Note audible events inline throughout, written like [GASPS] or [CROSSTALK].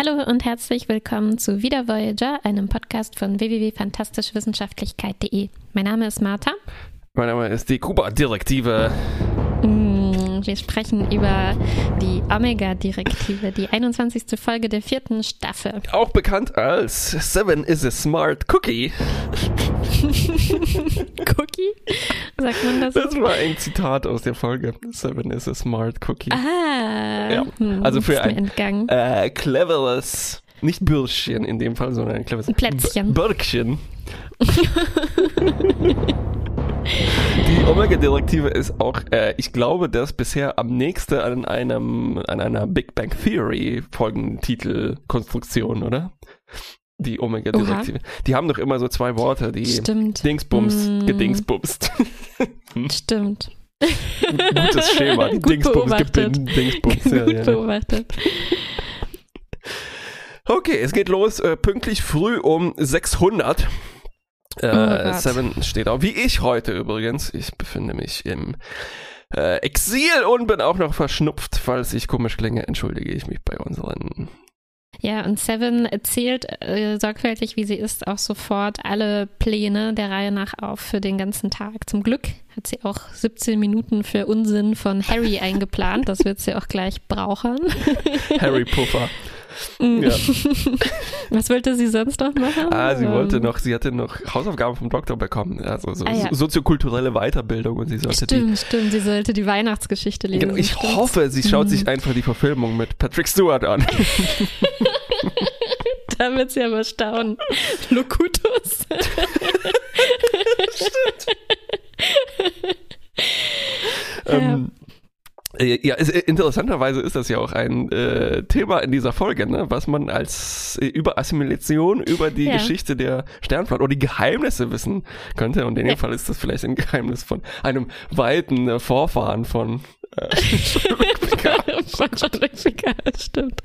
Hallo und herzlich willkommen zu Wieder Voyager, einem Podcast von www.fantastischwissenschaftlichkeit.de. Mein Name ist Martha. Mein Name ist die Kuba-Direktive. Mm, wir sprechen über die Omega-Direktive, die 21. Folge der vierten Staffel. Auch bekannt als Seven is a Smart Cookie. [LAUGHS] Cookie? Sagt man das? Das war ein Zitat aus der Folge. Seven is a Smart Cookie. Ah, Ja, hm, also für ein- entgangen. Äh, cleveres, nicht Bürschchen in dem Fall, sondern ein cleveres Plätzchen. B- Bürkchen. [LAUGHS] Die Omega-Direktive ist auch, äh, ich glaube, das bisher am nächsten an einem, an einer Big Bang Theory Folgentitelkonstruktion, oder? Die Omega-Direktive. Die haben doch immer so zwei Worte, die Stimmt. Dingsbums, Mm. gedingsbumst. Stimmt. Gutes Schema. [LAUGHS] Gut Dingsbums, gebin, Dingsbums. Ja, [LAUGHS] Gut ja. beobachtet. Okay, es geht los äh, pünktlich früh um 600. Äh, Oh. Seven steht auf. Wie ich heute übrigens. Ich befinde mich im äh, Exil und bin auch noch verschnupft. Falls ich komisch klinge, entschuldige ich mich bei unseren. Ja, und Seven erzählt äh, sorgfältig, wie sie ist, auch sofort alle Pläne der Reihe nach auf für den ganzen Tag. Zum Glück hat sie auch 17 Minuten für Unsinn von Harry eingeplant. Das wird sie auch gleich brauchen. Harry Puffer. [LAUGHS] Mm. Ja. [LAUGHS] Was wollte sie sonst noch machen? Ah, sie wollte Ähm, noch, sie hatte noch Hausaufgaben vom Doktor bekommen. Also so, Ah, ja. so, soziokulturelle Weiterbildung und sie sollte die. Stimmt, stimmt. Sie sollte die Weihnachtsgeschichte lesen. Genau, ich stimmt. hoffe, sie schaut Mhm. sich einfach die Verfilmung mit Patrick Stewart an. [LAUGHS] Da wird sie aber staunen. Locutus. [LAUGHS] Ähm, äh, ja, es, äh, interessanterweise ist das ja auch ein äh, Thema in dieser Folge, ne? was man als äh, über Assimilation, über die Ja. Geschichte der Sternflotte oder die Geheimnisse wissen könnte. Und in dem Ja. Fall ist das vielleicht ein Geheimnis von einem weiten äh, Vorfahren von äh, [LAUGHS] [LAUGHS] Picard, stimmt.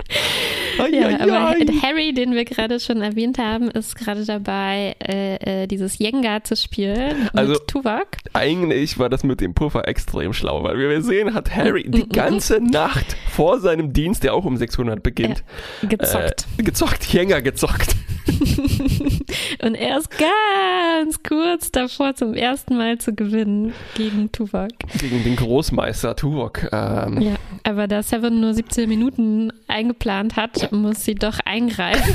Ai, Ja, ai, aber ai. Harry, den wir gerade schon erwähnt haben, ist gerade dabei, äh, äh, dieses Jenga zu spielen Also- mit Tuvok. Eigentlich war das mit dem Puffer extrem schlau, weil wie wir sehen, hat Harry Mm, die ganze Nacht vor seinem Dienst, der auch um 600 beginnt, Gezockt. äh, gezockt, Jänger gezockt. [LAUGHS] Und er ist ganz kurz davor, zum ersten Mal zu gewinnen gegen Tuvok. Gegen den Großmeister Tuvok. Ähm, Ja, aber da Seven nur 17 Minuten eingeplant hat, muss sie doch eingreifen.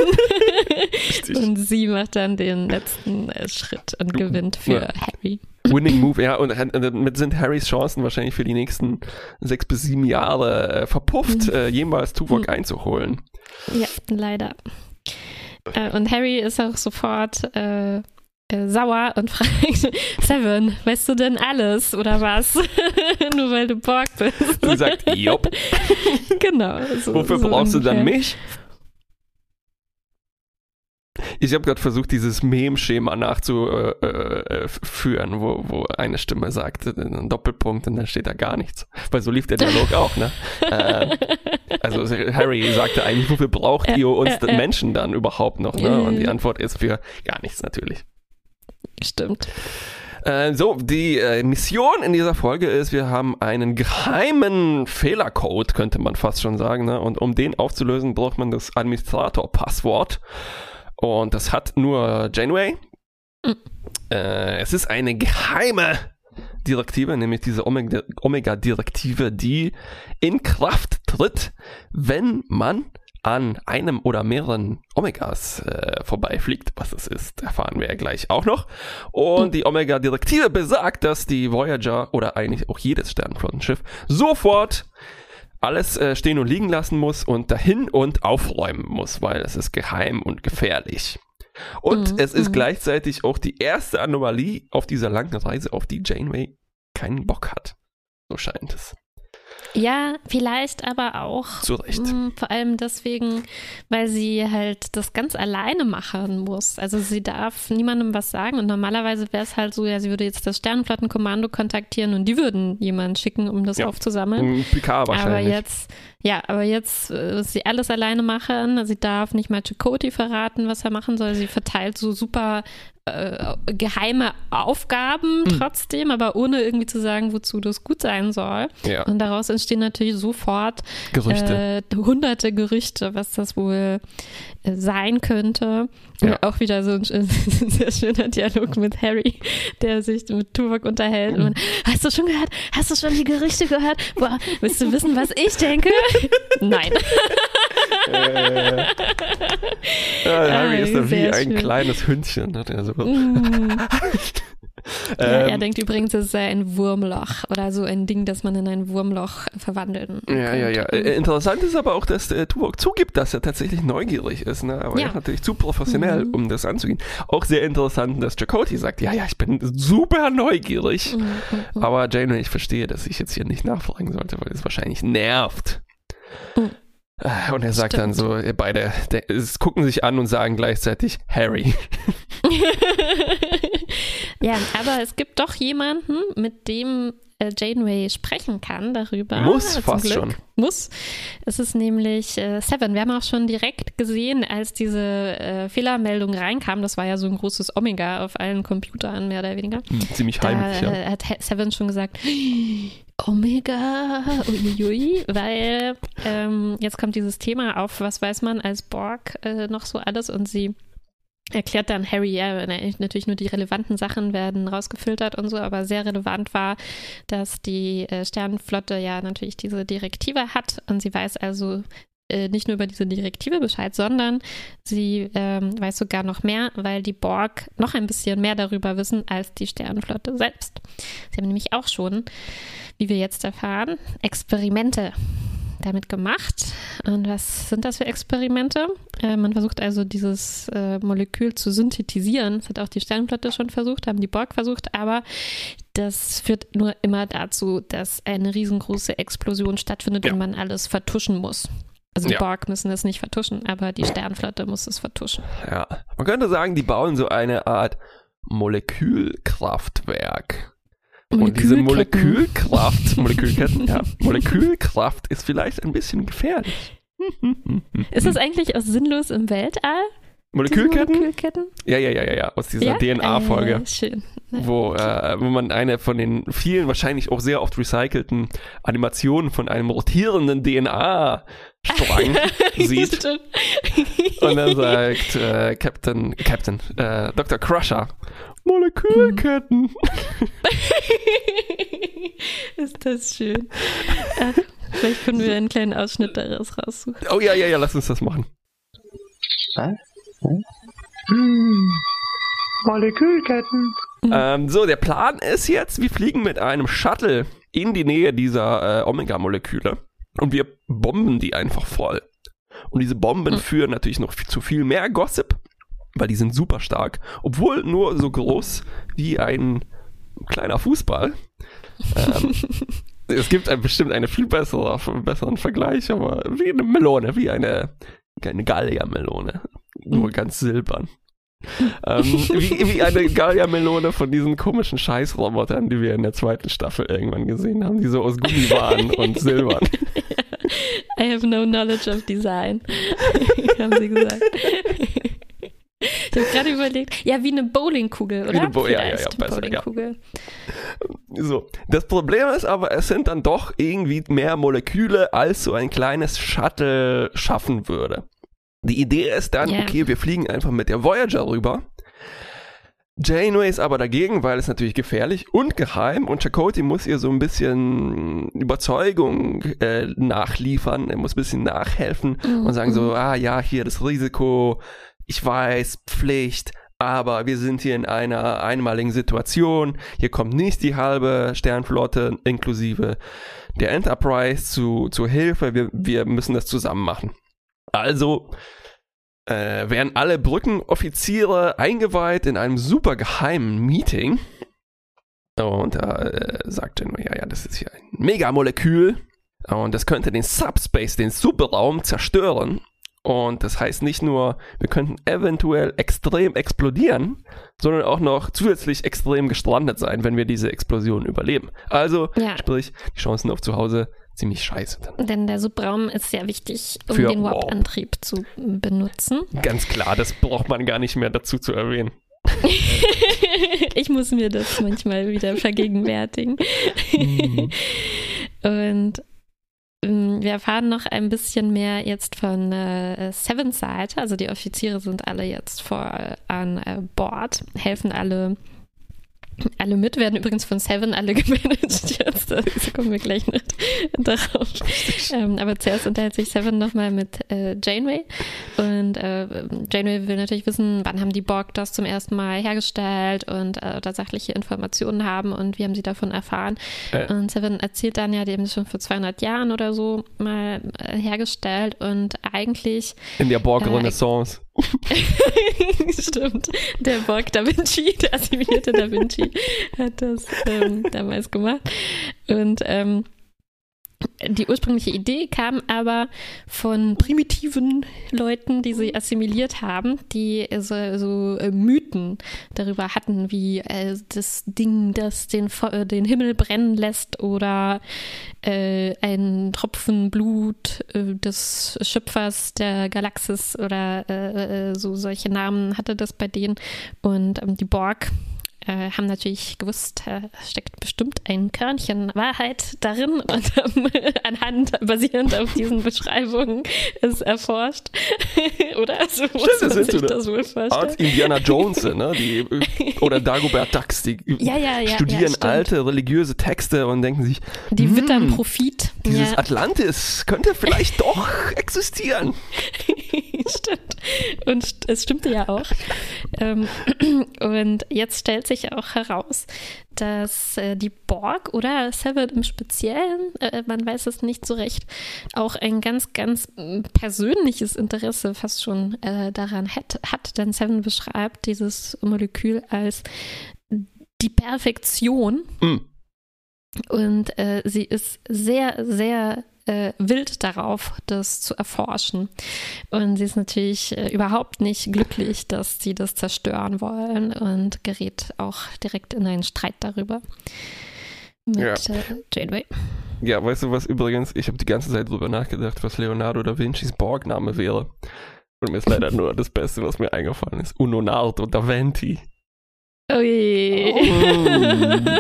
[LAUGHS] Und sie macht dann den letzten äh, Schritt und gewinnt für Ja. Harry. Winning Move, ja, und äh, damit sind Harrys Chancen wahrscheinlich für die nächsten sechs bis sieben Jahre äh, verpufft, Mhm. äh, jemals Tuvok Mhm. einzuholen. Ja, leider. Äh, und Harry ist auch sofort äh, äh, sauer und [LAUGHS] fragt, Seven, weißt du denn alles oder was? [LAUGHS] Nur weil du Borg bist. Und sagt, Jopp, [LAUGHS] genau. So, wofür so brauchst du dann ungefähr. mich? Ich habe gerade versucht, dieses Mem-Schema nachzuführen, wo, wo eine Stimme sagt, äh, ein Doppelpunkt und dann steht da gar nichts. Weil so lief der Dialog auch, ne? äh, also Harry sagte eigentlich, wofür braucht ihr uns ja, ja. Menschen dann überhaupt noch? Ne? Und die. Antwort ist für gar nichts natürlich. Stimmt. Äh, so, die äh, Mission in dieser Folge ist, wir haben einen geheimen Fehlercode, könnte man fast schon sagen. Ne? Und um den aufzulösen, braucht man das Administrator-Passwort. Und das hat nur Janeway. Mhm. Äh, es ist eine geheime Direktive, nämlich diese Omega- Omega-Direktive, die in Kraft tritt, wenn man an einem oder mehreren Omegas äh, vorbeifliegt. Was es ist, erfahren wir ja gleich auch noch. Und die Omega-Direktive besagt, dass die Voyager oder eigentlich auch jedes Sternflottenschiff sofort alles äh, stehen und liegen lassen muss und dahin und aufräumen muss, weil es ist geheim und gefährlich. Und Mhm, es ist mhm. gleichzeitig auch die erste Anomalie auf dieser langen Reise, auf die Janeway keinen Bock hat. So scheint es. Ja, vielleicht aber auch. Zu Recht. mh, Vor allem deswegen, weil sie halt das ganz alleine machen muss. Also sie darf niemandem was sagen und normalerweise wäre es halt so, ja, sie würde jetzt das Sternenflottenkommando kontaktieren und die würden jemanden schicken, um das Ja. aufzusammeln. Ein Picard Aber wahrscheinlich. jetzt, ja, aber jetzt äh, sie alles alleine machen. Sie darf nicht mal Chakoti verraten, was er machen soll. Sie verteilt so super äh, geheime Aufgaben Hm. trotzdem, aber ohne irgendwie zu sagen, wozu das gut sein soll. Ja. Und daraus entstehen natürlich sofort Gerüchte. äh, hunderte Gerüchte, was das wohl sein könnte. Ja. Auch wieder so [LAUGHS] ein, sehr schöner Dialog mit Harry, der sich mit Tuvok unterhält. Und, hast du schon gehört? Hast du schon die Gerüchte gehört? Boah, willst du wissen, was ich denke? [LAUGHS] Nein. Äh, ja, Harry ist da wie ein schön. kleines Hündchen. Hat er so. Mm. [LAUGHS] Ja, er Ähm, denkt übrigens, es sei ein Wurmloch oder so ein Ding, das man in ein Wurmloch verwandeln Ja, ja, ja. könnte. Äh, Interessant ist aber auch, dass äh, Tuvok zugibt, dass er tatsächlich neugierig ist. Ne? Aber Ja. er ist natürlich zu professionell, Mhm. um das anzugehen. Auch sehr interessant, dass Chakotay sagt, ja, ja, ich bin super neugierig. Mm, mm, mm. Aber Janeway, ich verstehe, dass ich jetzt hier nicht nachfragen sollte, weil es wahrscheinlich nervt. Mhm. Äh, Und er sagt dann Stimmt. so, ihr beide es gucken sich an und sagen gleichzeitig Harry. [LAUGHS] ja, aber es gibt doch jemanden, mit dem äh, Janeway sprechen kann darüber. Muss Zum fast Glück. schon. Muss. Es ist nämlich äh, Seven. Wir haben auch schon direkt gesehen, als diese äh, Fehlermeldung reinkam, das war ja so ein großes Omega auf allen Computern, mehr oder weniger. Hm, Ziemlich Da heimlich, ja. äh, hat Seven schon gesagt, [GASPS] Omega, uiuiui, weil ähm, jetzt kommt dieses Thema auf, was weiß man als Borg äh, noch so alles und sie erklärt dann Harry, ja, na- natürlich nur die relevanten Sachen werden rausgefiltert und so, aber sehr relevant war, dass die äh, Sternenflotte ja natürlich diese Direktive hat und sie weiß also äh, nicht nur über diese Direktive Bescheid, sondern sie ähm, weiß sogar noch mehr, weil die Borg noch ein bisschen mehr darüber wissen als die Sternenflotte selbst. Sie haben nämlich auch schon, wie wir jetzt erfahren, Experimente damit gemacht. Und was sind das für Experimente? Äh, man versucht also dieses äh, Molekül zu synthetisieren. Das hat auch die Sternenflotte schon versucht, haben die Borg versucht, aber das führt nur immer dazu, dass eine riesengroße Explosion stattfindet Ja. und man alles vertuschen muss. Also die Ja. Borg müssen es nicht vertuschen, aber die Sternenflotte muss es vertuschen. ja. Man könnte sagen, die bauen so eine Art Molekülkraftwerk. Und diese. Molekülkraft, [LAUGHS] Molekülketten, ja, Molekülkraft ist vielleicht ein bisschen gefährlich. [LAUGHS] Ist das eigentlich aus sinnlos im Weltall? Molekülketten? Molekülketten? Ja, ja, ja, ja, ja, aus dieser DNA-Folge. Äh, schön. wo, äh, wo man eine von den vielen, wahrscheinlich auch sehr oft recycelten Animationen von einem rotierenden DNA-Strang [LAUGHS] sieht. Und dann sagt äh, Captain, Captain, äh, Dr. Crusher, Molekülketten. [LAUGHS] Ist das schön. Ach, vielleicht können wir einen kleinen Ausschnitt daraus raussuchen. Oh ja, ja, ja, lass uns das machen. Molekülketten. Ähm, so, der Plan ist jetzt, wir fliegen mit einem Shuttle in die Nähe dieser äh, Omega-Moleküle und wir bomben die einfach voll. Und diese Bomben Mhm. führen natürlich noch viel- zu viel mehr Gossip, weil die sind super stark, obwohl nur so groß wie ein kleiner Fußball. Ähm, [LAUGHS] es gibt ein, bestimmt einen viel bessere, besseren Vergleich, aber wie eine Melone, wie eine, eine Gallia-Melone. Nur Mhm. ganz silbern. [LAUGHS] ähm, wie, wie eine Gallia-Melone von diesen komischen Scheißrobotern, die wir in der zweiten Staffel irgendwann gesehen haben, die so aus Gummi waren [LAUGHS] und silbern. I have no knowledge of design, haben sie gesagt. Ich habe gerade überlegt, ja, wie eine Bowlingkugel, oder? Wie eine Bo- ja, ja, ja, besser, ja. Bowlingkugel. So. Das Problem ist aber, es sind dann doch irgendwie mehr Moleküle, als so ein kleines Shuttle schaffen würde. Die Idee ist dann, Ja. okay, wir fliegen einfach mit der Voyager rüber. Janeway ist aber dagegen, weil es natürlich gefährlich und geheim und Chakotay muss ihr so ein bisschen Überzeugung äh, nachliefern, er muss ein bisschen nachhelfen und sagen so, ah ja, hier das Risiko, ich weiß, Pflicht, aber wir sind hier in einer einmaligen Situation, hier kommt nicht die halbe Sternflotte inklusive der Enterprise zu, zu Hilfe, wir, wir müssen das zusammen machen. Also äh, werden alle Brückenoffiziere eingeweiht in einem super geheimen Meeting. Und da äh, sagt Janeway, ja, ja, das ist hier ein Megamolekül und das könnte den Subspace, den Superraum zerstören. Und das heißt nicht nur, wir könnten eventuell extrem explodieren, sondern auch noch zusätzlich extrem gestrandet sein, wenn wir diese Explosion überleben. Also, Ja. sprich, die Chancen auf zu Hause ziemlich scheiße. Dann. Denn der Subraum ist sehr wichtig, um Für den Warp. Warp-Antrieb zu benutzen. Ganz klar, das braucht man gar nicht mehr dazu zu erwähnen. [LAUGHS] ich muss mir das manchmal wieder vergegenwärtigen. Mhm. [LAUGHS] Und wir erfahren noch ein bisschen mehr jetzt von äh, Sevens Seite. Also die Offiziere sind alle jetzt vor an äh, Bord, helfen alle alle mit, werden übrigens von Seven alle [LAUGHS] gemanagt jetzt. Da kommen wir gleich noch darauf. Ähm, aber zuerst unterhält sich Seven nochmal mit äh, Janeway. Und äh, Janeway will natürlich wissen, wann haben die Borg das zum ersten Mal hergestellt und äh, da sachliche Informationen haben und wie haben sie davon erfahren. Äh. Und Seven erzählt dann ja, die haben es schon vor 200 Jahren oder so mal äh, hergestellt und eigentlich. In der Borg-Renaissance. [LAUGHS] Stimmt. Der Borg Da Vinci, der assimilierte Da Vinci, hat das ähm, damals gemacht. Und ähm, die ursprüngliche Idee kam aber von primitiven Leuten, die sie assimiliert haben, die so, so äh, Mythen darüber hatten, wie äh, das Ding, das den, äh, den Himmel brennen lässt oder äh, ein Tropfen Blut äh, des Schöpfers der Galaxis oder äh, so solche Namen hatte das bei denen. Und ähm, die Borg äh, haben natürlich gewusst, da steckt bestimmt ein Körnchen Wahrheit darin [LAUGHS] und haben anhand, basierend auf diesen Beschreibungen, es erforscht. [LAUGHS] oder? So muss man sich das wohl vorstellen. Art Indiana Jones, ne? Die, [LAUGHS] oder Dagobert Ducks, die ja, ja, ja, studieren alte religiöse Texte und denken sich, die hm, wittern Profit. Dieses Atlantis könnte vielleicht doch existieren. Stimmt. Und es stimmte ja auch. Ähm, [CLEARS THROAT] und jetzt stellt sich auch heraus, dass äh, die Borg oder Seven im Speziellen, äh, man weiß es nicht so recht, auch ein ganz, ganz mm, persönliches Interesse fast schon äh, daran hat, hat. Denn Seven beschreibt dieses Molekül als die Perfektion. Mhm. Und äh, sie ist sehr, sehr äh, wild darauf, das zu erforschen. Und sie ist natürlich äh, überhaupt nicht glücklich, dass sie das zerstören wollen und gerät auch direkt in einen Streit darüber mit ja. äh, Janeway. Ja, weißt du was übrigens? Ich habe die ganze Zeit darüber nachgedacht, was Leonardo da Vincis Borgname wäre. Und mir ist leider nur das Beste, was mir eingefallen ist. Unonardo da Venti. Oh je. [LAUGHS]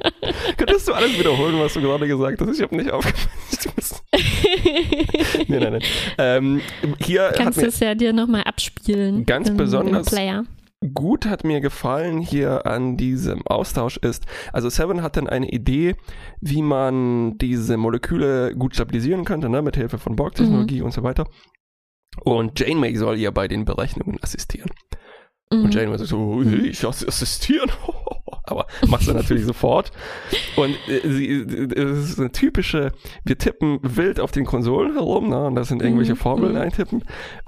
Oh. Alles wiederholen, was du gerade gesagt hast? Ich habe nicht aufgepasst. [LAUGHS] nein, nein, nein. Ähm, hier Kannst du es ja dir nochmal abspielen. Ganz im, besonders im gut hat mir gefallen hier an diesem Austausch ist, also Seven hat dann eine Idee, wie man diese Moleküle gut stabilisieren könnte, ne, mit Hilfe von Borg-Technologie mhm. und so weiter. Und Janeway soll ihr bei den Berechnungen assistieren. Mhm. Und Jane war so, ich assistieren. Aber machst du natürlich [LAUGHS] sofort. Und äh, sie, es ist eine typische, wir tippen wild auf den Konsolen herum, ne? und das sind irgendwelche mhm. Formeln mhm. eintippen.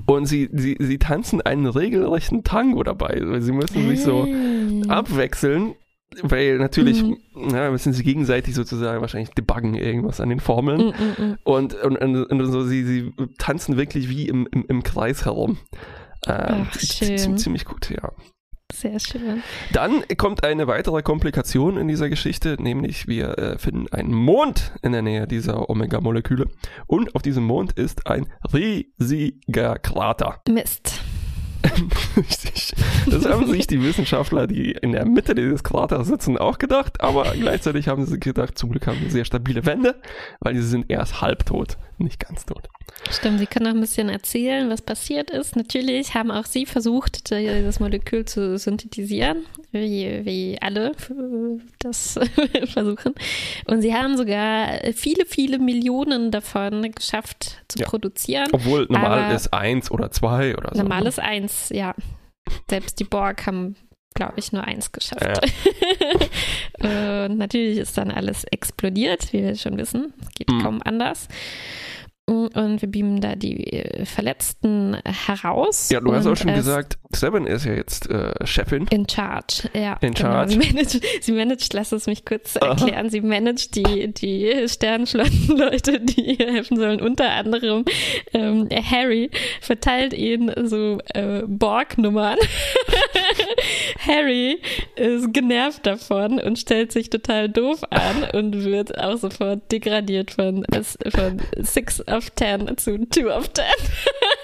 Und sie, sie, sie tanzen einen regelrechten Tango dabei. Sie müssen sich so abwechseln weil natürlich mhm. ja, müssen sie gegenseitig sozusagen wahrscheinlich debuggen irgendwas an den Formeln. Mhm, mhm, und, und, und, und, so, sie, sie tanzen wirklich wie im, im, im Kreis herum. Ähm, Ach, schön. Ziemlich gut, ja. Sehr schön. Dann kommt eine weitere Komplikation in dieser Geschichte, nämlich wir äh, finden einen Mond in der Nähe dieser Omega-Moleküle. Und auf diesem Mond ist ein riesiger Krater. Mist. [LAUGHS] Richtig. Das haben sich die Wissenschaftler, die in der Mitte dieses Kraters sitzen, auch gedacht, aber gleichzeitig haben sie gedacht, zum Glück haben wir sehr stabile Wände, weil sie sind erst halbtot, [LAUGHS] nicht ganz tot. Stimmt, Sie können auch ein bisschen erzählen, was passiert ist. Natürlich haben auch Sie versucht, das Molekül zu synthetisieren, wie, wie alle das [LAUGHS] versuchen. Und Sie haben sogar viele, viele Millionen davon geschafft zu ja. produzieren. Obwohl normal ist eins oder zwei oder so. Normal ist eins, ja. Selbst die Borg haben glaube ich, nur eins geschafft. Ja. und [LAUGHS] natürlich ist dann alles explodiert, wie wir schon wissen. Geht mhm. kaum anders und wir beamen da die äh, Verletzten heraus. Ja, du hast auch schon gesagt, Seven ist ja jetzt äh, Chefin. In charge, ja. In genau. charge. Sie managt, sie managt, lass es mich kurz erklären, Aha. sie managt die, die Sternenflottenleute, die ihr helfen sollen. Unter anderem ähm, Harry verteilt ihnen so äh, Borg-Nummern. [LAUGHS] Harry ist genervt davon und stellt sich total doof an und wird auch sofort degradiert von, von Six of Ten zu Two of Ten. [LAUGHS]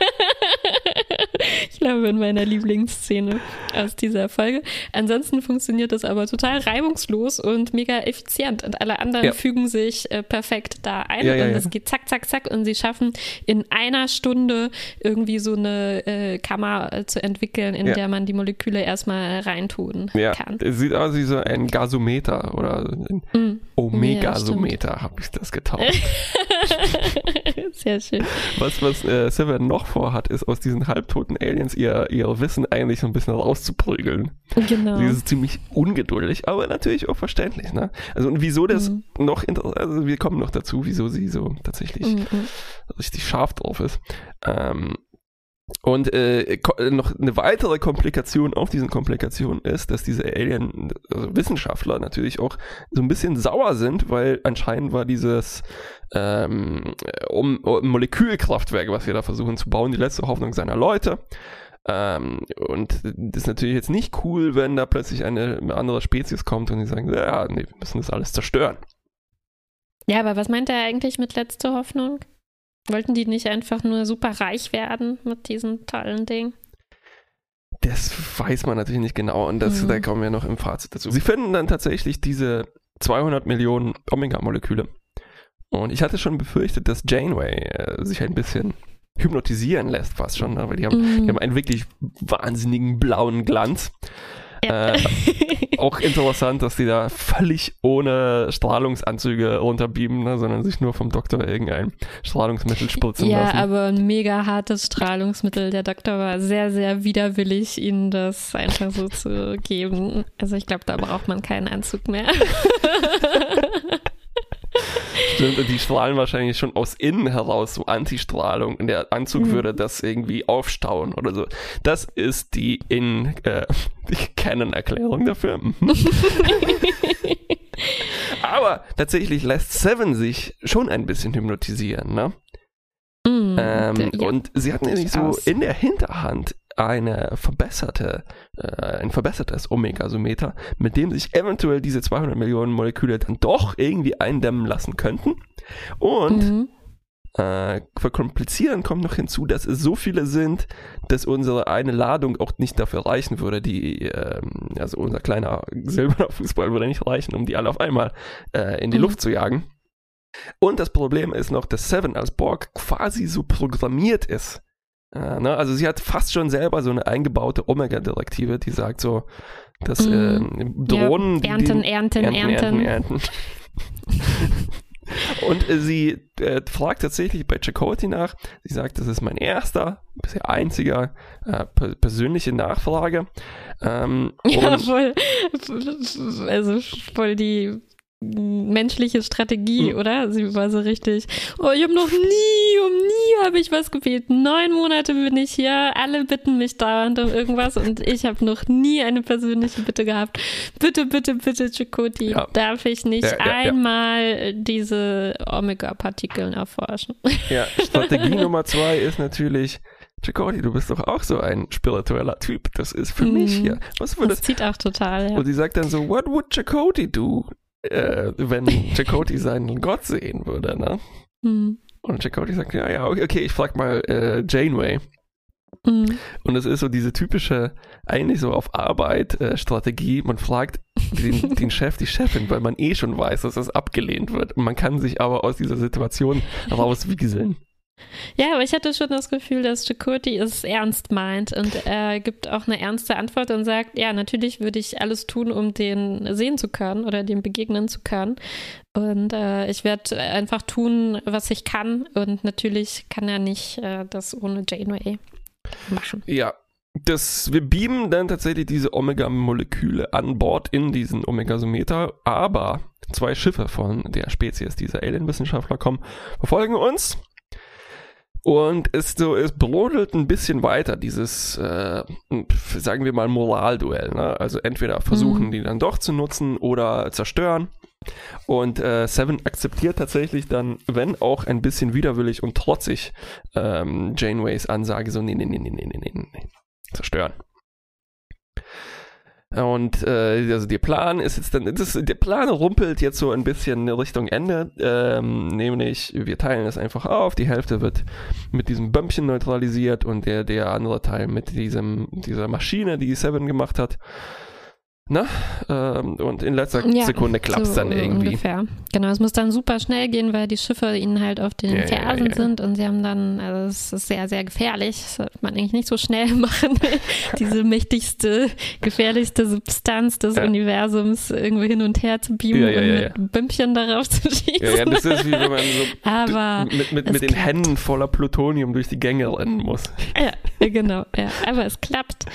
[LAUGHS] ich glaube, Seven meiner Lieblingsszene aus dieser Folge. Ansonsten funktioniert das aber total reibungslos und mega effizient und alle anderen Ja. fügen sich äh, perfekt da ein Ja, ja, und es geht zack, zack, zack und sie schaffen in einer Stunde irgendwie so eine äh, Kammer äh, zu entwickeln, in der man die Moleküle erstmal reintun Ja, kann. es sieht aus wie so ein Gasometer oder ein Mm. Omegasometer, habe ich das getauft. [LAUGHS] Sehr schön. was was äh, Seven noch vorhat, ist aus diesen halbtoten Aliens ihr, ihr Wissen eigentlich so ein bisschen rauszuprügeln. Genau. Sie ist ziemlich ungeduldig, aber natürlich auch verständlich. Ne? Also und wieso das Mhm. noch, also wir kommen noch dazu, wieso sie so tatsächlich Mm, mm. richtig scharf drauf ist. Ähm, und äh, noch eine weitere Komplikation auf diesen Komplikationen ist, dass diese Alien also Wissenschaftler natürlich auch so ein bisschen sauer sind, weil anscheinend war dieses ähm, um, um Molekülkraftwerk, was wir da versuchen zu bauen, die letzte Hoffnung seiner Leute. Ähm, und das ist natürlich jetzt nicht cool, wenn da plötzlich eine andere Spezies kommt und die sagen, ja, nee, wir müssen das alles zerstören. Ja, aber was meint er eigentlich mit letzte Hoffnung? Wollten die nicht einfach nur super reich werden mit diesen tollen Ding? Das weiß man natürlich nicht genau und das, Mhm. da kommen wir noch im Fazit dazu. Sie finden dann tatsächlich diese 200 Millionen Omega-Moleküle. Und ich hatte schon befürchtet, dass Janeway äh, sich ein bisschen hypnotisieren lässt, fast schon, ne? weil die haben, Mhm. die haben einen wirklich wahnsinnigen blauen Glanz. Ja. Äh, auch interessant, dass die da völlig ohne Strahlungsanzüge runterbeamen, ne? sondern sich nur vom Doktor irgendein Strahlungsmittel spritzen ja, lassen. aber ein mega hartes Strahlungsmittel. Der Doktor war sehr, sehr widerwillig, ihnen das einfach so zu geben. Also ich glaube, da braucht man keinen Anzug mehr. [LAUGHS] Stimmt, die strahlen wahrscheinlich schon aus innen heraus so Antistrahlung und der Anzug Mhm. würde das irgendwie aufstauen oder so. Das ist die in äh, [LAUGHS] die Canon-Erklärung dafür. Mhm. [LAUGHS] Aber tatsächlich lässt Seven sich schon ein bisschen hypnotisieren, ne? Mm, Ähm, ja. Und sie hatten nämlich so durchaus. in der Hinterhand eine verbesserte, äh, ein verbessertes Omegasometer, mit dem sich eventuell diese 200 Millionen Moleküle dann doch irgendwie eindämmen lassen könnten. Und Mhm. äh, verkomplizieren kommt noch hinzu, dass es so viele sind, dass unsere eine Ladung auch nicht dafür reichen würde, die, ähm, also unser kleiner silberner Fußball würde nicht reichen, um die alle auf einmal äh, in die Mhm. Luft zu jagen. Und das Problem ist noch, dass Seven als Borg quasi so programmiert ist. Äh, ne? Also sie hat fast schon selber so eine eingebaute Omega-Direktive, die sagt so, dass Mhm. ähm, Drohnen... die- Ernten, die- ernten, ernten. ernten, ernten. [LAUGHS] Und äh, sie äh, fragt tatsächlich bei Chakotay nach. Sie sagt, das ist mein erster, bisher einziger äh, per persönliche Nachfrage. Ähm, Ja, voll. Also voll die menschliche Strategie, Mhm. oder? Sie war so richtig, oh, ich habe noch nie, um nie habe ich was gebeten. Neun Monate bin ich hier, alle bitten mich dauernd um irgendwas und ich habe noch nie eine persönliche Bitte gehabt. Bitte, bitte, bitte, Chakoti, Ja. darf ich nicht Ja, ja, einmal diese Omega-Partikeln erforschen? ja, Strategie [LAUGHS] Nummer zwei ist natürlich, Chakotay, du bist doch auch so ein spiritueller Typ. Das ist für mich Mhm. hier. Was Das würdest zieht auch total, ja. Und sie sagt dann so, what would Chakotay do, äh, wenn Chakotay seinen Gott sehen würde, ne? Hm. Und Chakotay sagt, ja, ja, okay, ich frag mal äh, Janeway. Hm. Und es ist so diese typische, eigentlich so auf Arbeit äh, Strategie. Man fragt den, [LAUGHS] den Chef, die Chefin, weil man eh schon weiß, dass das abgelehnt wird. Und man kann sich aber aus dieser Situation [LAUGHS] rauswieseln. Ja, aber ich hatte schon das Gefühl, dass Chakoti es ernst meint und er gibt auch eine ernste Antwort und sagt, ja, natürlich würde ich alles tun, um den sehen zu können oder dem begegnen zu können. Und äh, ich werde einfach tun, was ich kann. Und natürlich kann er nicht äh, das ohne Janeway machen. Ja. Das, wir beamen dann tatsächlich diese Omega-Moleküle an Bord in diesen Omegasometer, aber zwei Schiffe von der Spezies dieser Alien-Wissenschaftler kommen, verfolgen uns. Und es, so, es brodelt ein bisschen weiter, dieses, äh, sagen wir mal, Moralduell. Ne? Also entweder versuchen mhm. die dann doch zu nutzen oder zerstören. Und äh, Seven akzeptiert tatsächlich dann, wenn auch ein bisschen widerwillig und trotzig, ähm, Janeways Ansage so, nee, nee, nee, nee, nee, nee, nee, nee, zerstören. Und äh, also der Plan ist jetzt dann, das, der Plan rumpelt jetzt so ein bisschen Richtung Ende, ähm, nämlich wir teilen es einfach auf, die Hälfte wird mit diesem Bömpchen neutralisiert und der, der andere Teil mit diesem, dieser Maschine, die Seven gemacht hat. Na? Ähm, und in letzter Ja, Sekunde klappt es so dann irgendwie. Ungefähr. Genau, es muss dann super schnell gehen, weil die Schiffe ihnen halt auf den Ja, Fersen ja. sind und sie haben dann, also es ist sehr, sehr gefährlich. Das sollte man eigentlich nicht so schnell [LAUGHS] machen. Diese mächtigste, gefährlichste Substanz des. Universums irgendwo hin und her zu beamen und mit Bömpchen darauf zu schießen. Ja, das ist wie wenn man so [LAUGHS] Aber mit, mit, mit den klappt. Händen voller Plutonium durch die Gänge rennen muss. Ja, genau. Ja. Aber es klappt.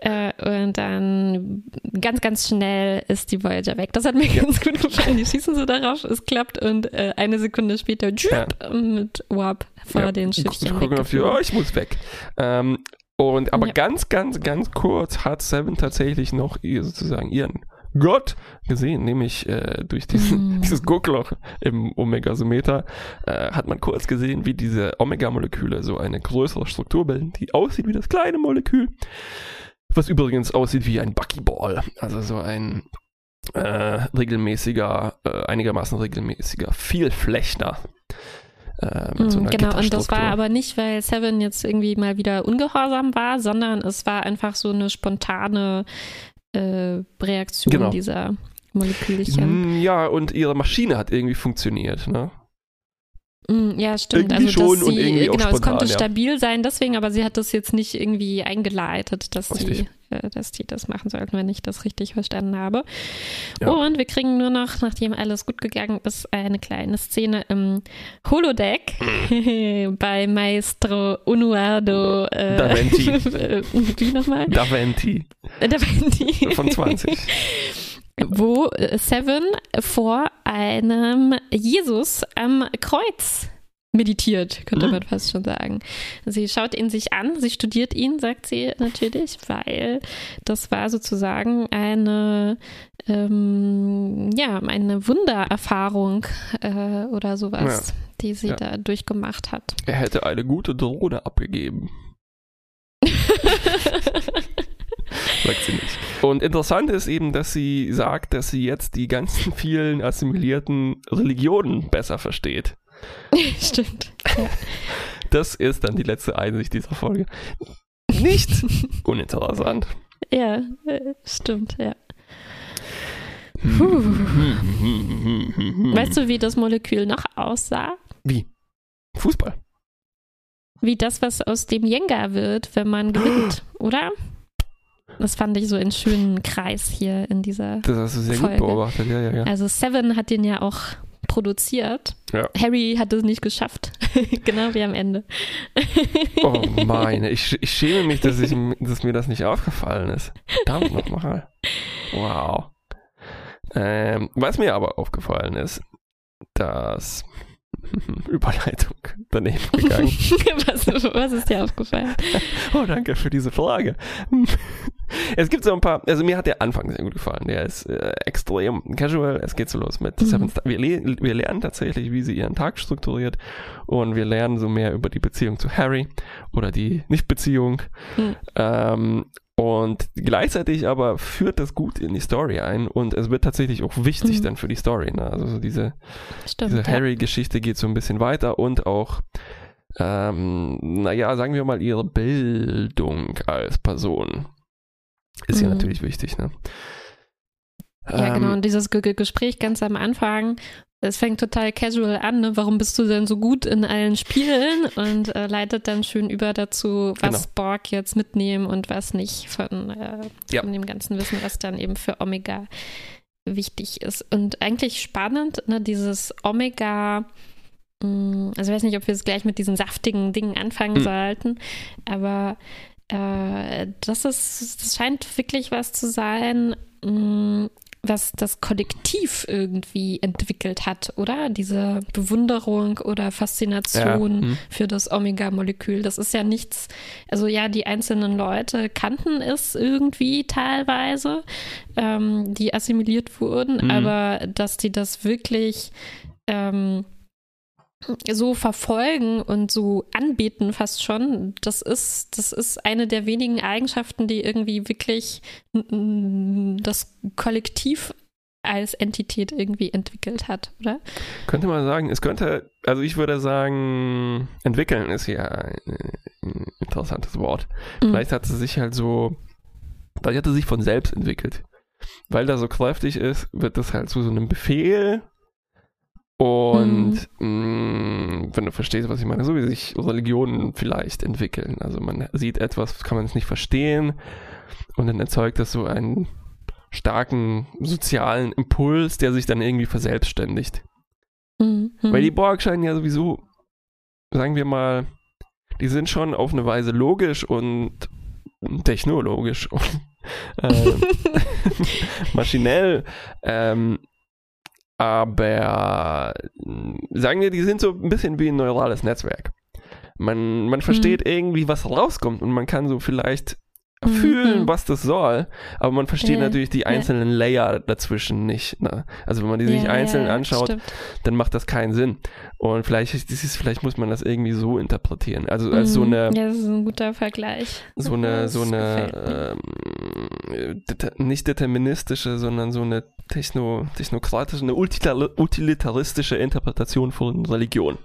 Äh, und dann ganz, ganz schnell ist die Voyager weg. Das hat mir ganz gut gefallen. Die schießen so darauf, es klappt und äh, eine Sekunde später tschupp, mit Warp vor Ja, den Schiffchen gucken auf die, oh, ich muss weg. Ähm, und aber Ja. ganz, ganz, ganz kurz hat Seven tatsächlich noch ihr, sozusagen ihren Gott gesehen, nämlich äh, durch diesen, Mm. [LAUGHS] dieses Guckloch im Omega-Someter äh, hat man kurz gesehen, wie diese Omega-Moleküle so eine größere Struktur bilden, die aussieht wie das kleine Molekül, was übrigens aussieht wie ein Buckyball, also so ein äh, regelmäßiger, äh, einigermaßen regelmäßiger Vielflechter. Äh, mit so Mm, einer Genau, und das war aber nicht, weil Seven jetzt irgendwie mal wieder ungehorsam war, sondern es war einfach so eine spontane äh, Reaktion Genau. dieser Molekülchen. Mm, Ja, und ihre Maschine hat irgendwie funktioniert, ne? Mm, Ja, stimmt. Irgendwie also, schon dass und sie, irgendwie auch genau, es spontan, konnte ja. stabil sein, deswegen, aber sie hat das jetzt nicht irgendwie eingeleitet, dass Richtig. die, äh, dass die das machen sollten, wenn ich das richtig verstanden habe. Ja. Und wir kriegen nur noch, nachdem alles gut gegangen ist, eine kleine Szene im Holodeck [LAUGHS] bei Maestro Unuardo. Äh, Da Venti. [LAUGHS] Wie nochmal? Da Venti Da Venti. von 20. [LAUGHS] wo äh, Seven vor einem Jesus am Kreuz meditiert, könnte Mhm. man fast schon sagen. Sie schaut ihn sich an, sie studiert ihn, sagt sie natürlich, weil das war sozusagen eine, ähm, ja, eine Wundererfahrung äh, oder sowas, die sie Ja. da durchgemacht hat. Er hätte eine gute Drohne abgegeben. [LAUGHS] Sagt sie nicht. Und interessant ist eben, dass sie sagt, dass sie jetzt die ganzen [LAUGHS] vielen assimilierten Religionen besser versteht. [LAUGHS] Stimmt. [LAUGHS] Das ist dann die letzte Einsicht dieser Folge. Nicht uninteressant. Ja, äh, stimmt, ja. Weißt du, wie das Molekül noch aussah? Wie? Fußball. Wie das, was aus dem Jenga wird, wenn man gewinnt, [GASPS] oder? Das fand ich so einen schönen Kreis hier in dieser. Das hast du sehr Folge. gut beobachtet. Ja, ja, ja. Also Seven hat den ja auch produziert. Ja. Harry hat es nicht geschafft. [LAUGHS] genau wie am Ende. Oh meine, ich, ich schäme mich, dass, ich, dass mir das nicht aufgefallen ist. Verdammt nochmal. Wow. Ähm, was mir aber aufgefallen ist, dass [LAUGHS] Überleitung daneben gegangen. [LAUGHS] was, was ist dir aufgefallen? Oh, danke für diese Frage. [LAUGHS] Es gibt so ein paar, also mir hat der Anfang sehr gut gefallen. Der ist äh, extrem casual. Es geht so los mit Mhm. Seven Star. Wir, le wir lernen tatsächlich, wie sie ihren Tag strukturiert und wir lernen so mehr über die Beziehung zu Harry oder die Nicht-Beziehung. Mhm. Ähm, und gleichzeitig aber führt das gut in die Story ein und es wird tatsächlich auch wichtig Mhm. dann für die Story. Ne? Also so diese, Stimmt. diese ja. Harry-Geschichte geht so ein bisschen weiter und auch, ähm, naja, sagen wir mal, ihre Bildung als Person ist ja Mhm. natürlich wichtig. Ne? Ja, Ähm, genau. Und dieses Ge Gespräch ganz am Anfang, es fängt total casual an. Ne? Warum bist du denn so gut in allen Spielen? Und äh, leitet dann schön über dazu, was Genau. Borg jetzt mitnehmen und was nicht von, äh, Ja. von dem ganzen Wissen, was dann eben für Omega wichtig ist. Und eigentlich spannend, ne? dieses Omega. mh, Also ich weiß nicht, ob wir es gleich mit diesen saftigen Dingen anfangen Mhm. sollten, aber äh, das ist, das scheint wirklich was zu sein, mh, was das Kollektiv irgendwie entwickelt hat, oder? Diese Bewunderung oder ja, Faszination hm. für das Omega-Molekül. Das ist ja nichts, also ja, die einzelnen Leute kannten es irgendwie teilweise, ähm, die assimiliert wurden, Mhm. aber dass die das wirklich ähm, so verfolgen und so anbeten fast schon, das ist, das ist eine der wenigen Eigenschaften, die irgendwie wirklich das Kollektiv als Entität irgendwie entwickelt hat, oder? Könnte man sagen, es könnte, also ich würde sagen, entwickeln ist ja ein interessantes Wort. Mhm. Vielleicht hat sie sich halt so, vielleicht hat sie sich von selbst entwickelt. Weil da so kräftig ist, wird das halt zu so einem Befehl und mhm. mh, wenn du verstehst, was ich meine, so wie sich Religionen vielleicht entwickeln. Also man sieht etwas, kann man es nicht verstehen und dann erzeugt das so einen starken sozialen Impuls, der sich dann irgendwie verselbstständigt. Mhm. Weil die Borg scheinen ja sowieso, sagen wir mal, die sind schon auf eine Weise logisch und technologisch und äh, [LAUGHS] [LAUGHS] maschinell. Ähm, aber sagen wir, die sind so ein bisschen wie ein neurales Netzwerk. Man, man versteht mhm. irgendwie, was rauskommt und man kann so vielleicht. Fühlen, mhm. was das soll, aber man versteht ja, natürlich die einzelnen ja. Layer dazwischen nicht. Ne? Also wenn man die sich ja, einzeln anschaut, stimmt. dann macht das keinen Sinn. Und vielleicht, ist, vielleicht muss man das irgendwie so interpretieren. Also als so mhm. eine. Ja, das ist ein guter Vergleich. So eine, so eine ähm, nicht deterministische, sondern so eine techno, technokratische, eine utilitaristische Interpretation von Religion.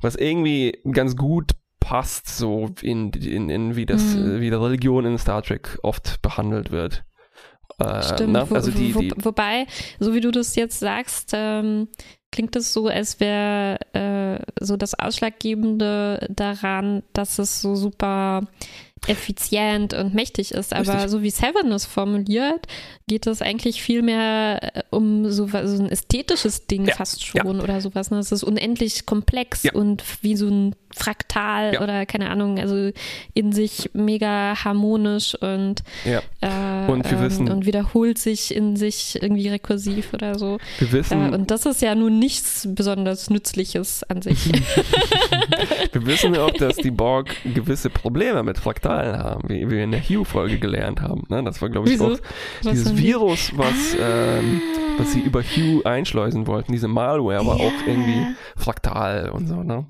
Was irgendwie ganz gut passt so in, in, in wie das, mhm. wie die Religion in Star Trek oft behandelt wird. Äh, Stimmt, ne? also die, die, wo, wobei, so wie du das jetzt sagst, ähm, klingt es so, als wäre äh, so das Ausschlaggebende daran, dass es so super effizient und mächtig ist. Aber Richtig. so wie Seven es formuliert, geht es eigentlich viel mehr äh, um so, so ein ästhetisches Ding ja. fast schon ja. oder sowas. Ne? Es ist unendlich komplex ja. und wie so ein Fraktal oder keine Ahnung, also in sich mega harmonisch und, äh, und, wir wissen, ähm, und wiederholt sich in sich irgendwie rekursiv oder so. Wir wissen, äh, und das ist ja nun nichts besonders Nützliches an sich. [LAUGHS] wir wissen auch, dass die Borg gewisse Probleme mit Fraktalen haben, wie, wir in der Hugh-Folge gelernt haben. Ne? Das war, glaube ich, auch dieses Virus, was, ah. ähm, was sie über Hugh einschleusen wollten, diese Malware war ja. auch irgendwie fraktal und so, ne?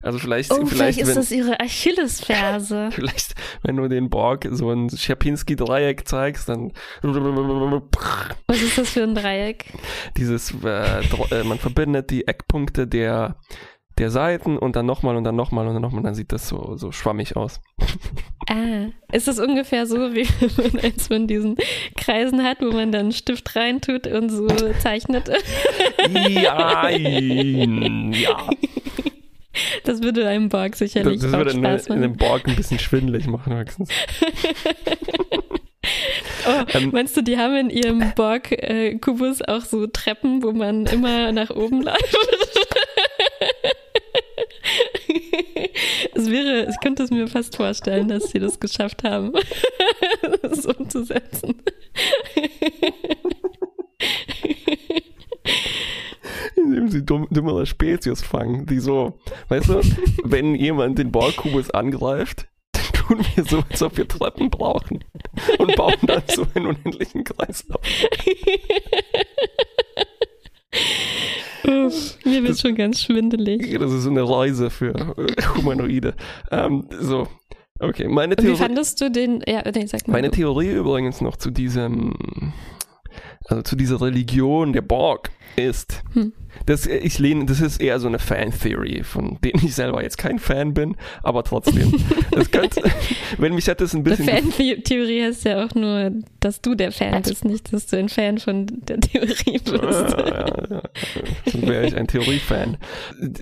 Also vielleicht, oh, vielleicht, vielleicht ist wenn, das ihre Achillesferse. [LAUGHS] vielleicht, wenn du den Borg so ein Scherpinski-Dreieck zeigst, dann. Was ist das für ein Dreieck? Dieses, äh, äh, man verbindet die Eckpunkte der der Seiten und dann nochmal und dann nochmal und dann nochmal, dann sieht das so, so schwammig aus. Ah, ist das ungefähr so, wie [LAUGHS] man eins von diesen Kreisen hat, wo man dann einen Stift reintut und so [LAUGHS] zeichnet? ja, ja. Das würde einem Borg sicherlich das, das würde Spaß machen. einem Borg ein bisschen schwindelig machen höchstens. [LAUGHS] Oh, ähm, meinst du, die haben in ihrem Borg-Kubus auch so Treppen, wo man immer nach oben läuft? es wäre, ich könnte es mir fast vorstellen, dass sie das geschafft haben, [LAUGHS] das umzusetzen. Sie dumm, dümmere Spezies fangen, die so, weißt du, [LAUGHS] wenn jemand den Borgkubus angreift, dann tun wir so, als ob wir Treppen brauchen und bauen dann so einen unendlichen Kreislauf. Mir wird das, schon ganz schwindelig. Das ist so eine Reise für äh, Humanoide. Ähm, so, okay. Meine Theorie, Wie fandest du den? Ja, nee, sag mal. Meine Theorie übrigens noch zu diesem, also zu dieser Religion der Borg ist, hm. das, ich lehne, das ist eher so eine Fan-Theory, von denen ich selber jetzt kein Fan bin, aber trotzdem. [LAUGHS] das könnte, wenn mich hat das ein bisschen. Fan-Theorie heißt ja auch nur, dass du der Fan bist, nicht, dass du ein Fan von der Theorie [LAUGHS] bist. Ja, ja, ja. Dann wäre ich ein Theorie-Fan.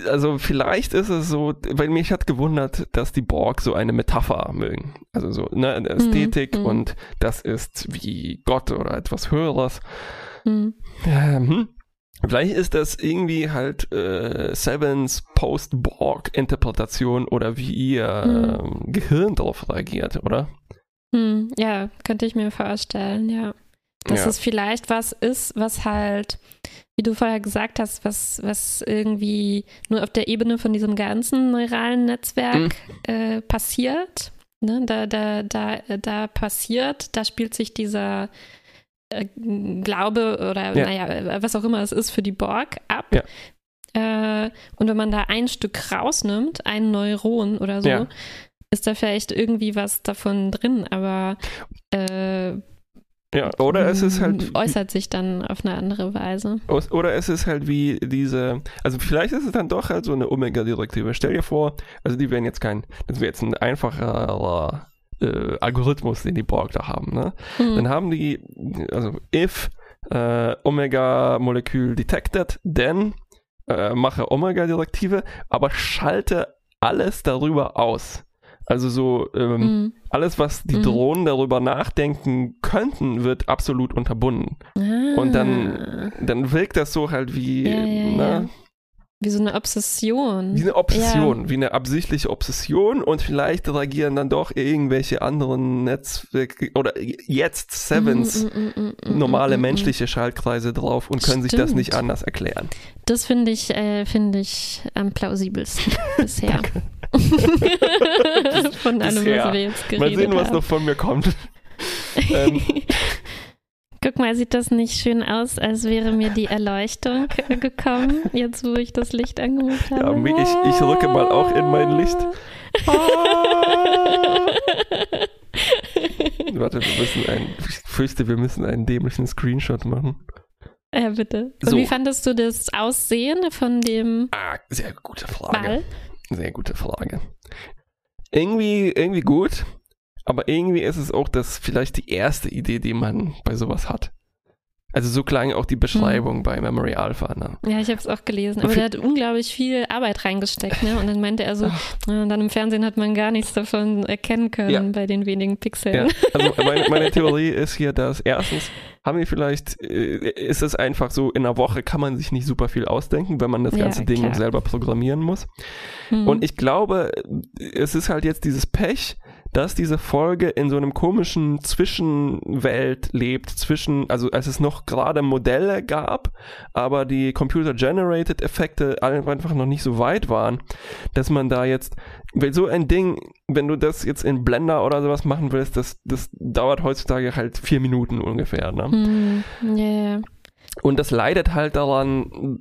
Also vielleicht ist es so, weil mich hat gewundert, dass die Borg so eine Metapher mögen. Also so, ne, mhm, Ästhetik mhm. und das ist wie Gott oder etwas Höheres. Mhm. Ähm, Vielleicht ist das irgendwie halt äh, Sevens Post-Borg-Interpretation oder wie ihr hm. äh, Gehirn darauf reagiert, oder? Hm, ja, könnte ich mir vorstellen, ja. Dass ja. es vielleicht was ist, was halt, wie du vorher gesagt hast, was, was irgendwie nur auf der Ebene von diesem ganzen neuralen Netzwerk hm. äh, passiert. Ne? Da, da, da, da passiert, da spielt sich dieser äh, Glaube oder ja. naja, was auch immer es ist für die Borg ab. Ja. Äh, und wenn man da ein Stück rausnimmt, ein Neuron oder so, Ja. ist da vielleicht irgendwie was davon drin, aber äh, Ja, oder es ist halt äußert sich dann auf eine andere Weise. Oder es ist halt wie diese, also vielleicht ist es dann doch halt so eine Omega-Direktive. Stell dir vor, also die wären jetzt kein, das wäre jetzt ein einfacher äh, Algorithmus, den die Borg da haben. Ne? Hm. Dann haben die, also if äh, Omega-Molekül detected, then äh, mache Omega-Direktive, aber schalte alles darüber aus. Also so, ähm, Hm. alles, was die Mhm. Drohnen darüber nachdenken könnten, wird absolut unterbunden. Und dann, Ah, dann wirkt das so halt wie, Ja, ja, ne, ja. Wie so eine Obsession. wie eine Obsession, wie eine absichtliche Obsession und vielleicht reagieren dann doch irgendwelche anderen Netzwerke oder jetzt Sevens Mm, mm, mm, mm, normale mm, mm, menschliche Schaltkreise drauf und können sich das Stimmt. nicht anders erklären. Das finde ich, äh, finde ich am plausibelsten [LAUGHS] bisher. [LAUGHS] Von allem, Bisher. was wir jetzt geredet Mal sehen, was haben. noch von mir kommt. [LAUGHS] ähm, Guck mal, sieht das nicht schön aus, als wäre mir die Erleuchtung gekommen, jetzt wo ich das Licht angemacht habe? Ja, ich- ich rücke mal auch in mein Licht. warte, wir müssen einen, ich fürchte, wir müssen einen dämlichen Screenshot machen. ja, bitte. Und So. wie fandest du das Aussehen von dem Ah, sehr gute Frage. Ball? Sehr gute Frage. Irgendwie, irgendwie gut, aber irgendwie ist es auch das vielleicht die erste Idee, die man bei sowas hat. Also so klang auch die Beschreibung bei Memory Alpha. Ne? Ja, ich habe es auch gelesen. Aber der hat unglaublich viel Arbeit reingesteckt, ne? Und dann meinte er so, äh, dann im Fernsehen hat man gar nichts davon erkennen können Ja. bei den wenigen Ja, Pixeln. also [LAUGHS] meine, meine Theorie ist hier, dass erstens haben wir vielleicht, äh, ist es einfach so, in einer Woche kann man sich nicht super viel ausdenken, wenn man das Ja, ganze Ding klar. selber programmieren muss. Hm. Und ich glaube, es ist halt jetzt dieses Pech, dass diese Folge in so einem komischen Zwischenwelt lebt, zwischen, also als es noch gerade Modelle gab, aber die Computer-Generated Effekte einfach noch nicht so weit waren, dass man da jetzt, weil so ein Ding, wenn du das jetzt in Blender oder sowas machen willst, das, das dauert heutzutage halt vier Minuten ungefähr, ne? Hm. Ja, ja. Und das leidet halt daran,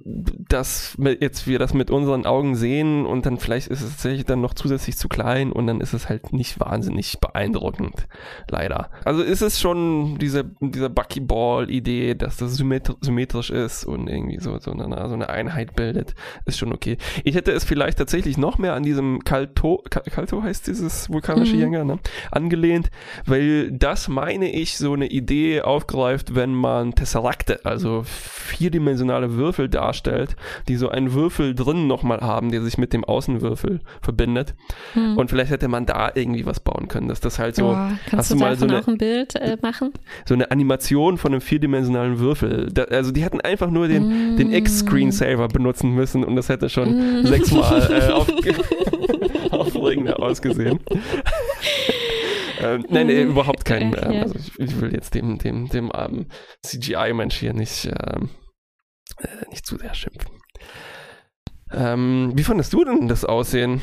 dass wir jetzt wir das mit unseren Augen sehen und dann vielleicht ist es tatsächlich dann noch zusätzlich zu klein und dann ist es halt nicht wahnsinnig beeindruckend. Leider. Also ist es schon diese, diese Buckyball-Idee, dass das symmetri symmetrisch ist und irgendwie so, so, eine, so eine Einheit bildet, ist schon okay. Ich hätte es vielleicht tatsächlich noch mehr an diesem Kalto, Ka- Kalto heißt dieses vulkanische Mhm. Jäger, ne? angelehnt, weil das meine ich so eine Idee aufgreift, wenn man Tesserakte, also vierdimensionale Würfel darstellt, die so einen Würfel drin nochmal haben, der sich mit dem Außenwürfel verbindet. Hm. Und vielleicht hätte man da irgendwie was bauen können, dass das halt so, hast kannst du mal so eine- auch ein Bild äh, machen? so eine Animation von einem vierdimensionalen Würfel. Da, also die hätten einfach nur den, den Mm. X-Screensaver benutzen müssen und das hätte schon Mm. sechsmal äh, auf, [LAUGHS] [LAUGHS] aufregender ausgesehen. Ähm, nein, nee, überhaupt kein. Äh, Ähm, also ich, ich will jetzt dem, dem, dem armen CGI-Mensch hier nicht, ähm, äh, nicht zu sehr schimpfen. Ähm, wie fandest du denn das Aussehen?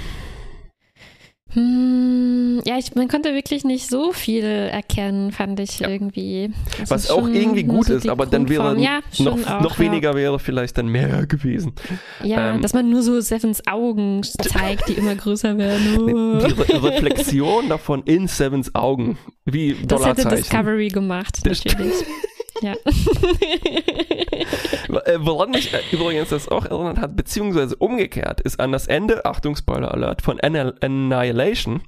Hm, ja, ich, man konnte wirklich nicht so viel erkennen, fand ich Ja. irgendwie. Das Was auch irgendwie gut so ist, aber dann wäre ja, noch, auch, noch ja. weniger wäre vielleicht dann mehr [LAUGHS] gewesen. Ja, ähm, dass man nur so Sevens Augen zeigt, die immer größer werden. Die Re Reflexion davon in Sevens Augen, wie das hätte. Discovery gemacht, natürlich. Ja. [LAUGHS] Äh, Woran mich äh, übrigens das auch erinnert hat, beziehungsweise umgekehrt, ist an das Ende, Achtung, Spoiler Alert, von Anni- Annihilation,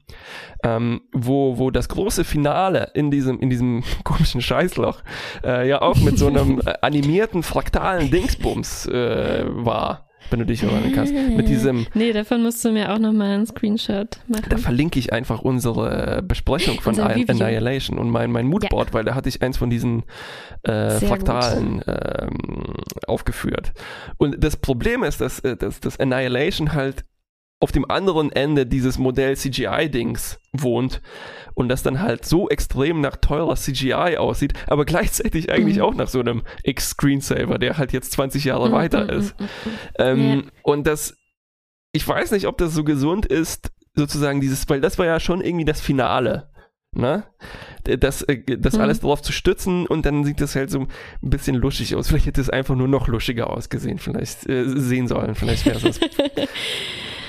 ähm, wo, wo das große Finale in diesem, in diesem [LAUGHS] komischen Scheißloch äh, ja auch mit so einem äh, animierten, fraktalen Dingsbums äh, war, wenn du dich erinnern kannst. Mit diesem, Nee, davon musst du mir auch nochmal einen Screenshot machen. da verlinke ich einfach unsere Besprechung von Unser Review. Annihilation und mein, mein Moodboard, weil da hatte ich eins von diesen äh, Fraktalen ähm, aufgeführt. Und das Problem ist, dass, äh, dass, dass Annihilation halt auf dem anderen Ende dieses Modell CGI-Dings wohnt und das dann halt so extrem nach teurer CGI aussieht, aber gleichzeitig eigentlich Mhm. auch nach so einem X-Screensaver, der halt jetzt 20 Jahre Mm, weiter mm, ist. mm, mm. Ähm, Und das, ich weiß nicht, ob das so gesund ist, sozusagen dieses, weil das war ja schon irgendwie das Finale. ne? Das, äh, das Mhm. alles drauf zu stützen und dann sieht das halt so ein bisschen luschig aus. Vielleicht hätte es einfach nur noch luschiger ausgesehen, vielleicht äh, sehen sollen, vielleicht wäre es. [LAUGHS]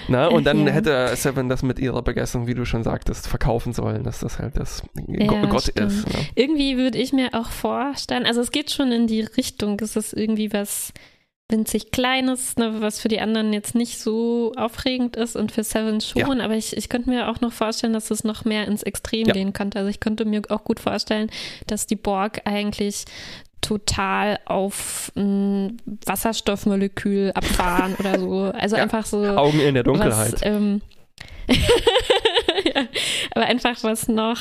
Na, und dann Ja. hätte Seven das mit ihrer Begeisterung, wie du schon sagtest, verkaufen sollen, dass das halt das Ja, Go Gott stimmt. ist. Ne? Irgendwie würde ich mir auch vorstellen, also es geht schon in die Richtung, es ist irgendwie was winzig Kleines, ne, was für die anderen jetzt nicht so aufregend ist und für Seven schon, aber ich, ich könnte mir auch noch vorstellen, dass es noch mehr ins Extrem Ja. gehen könnte. Also ich könnte mir auch gut vorstellen, dass die Borg eigentlich total auf ein Wasserstoffmolekül abfahren oder so. Also Ja. einfach so Augen in der Dunkelheit. was, ähm, [LAUGHS] ja, aber einfach was noch,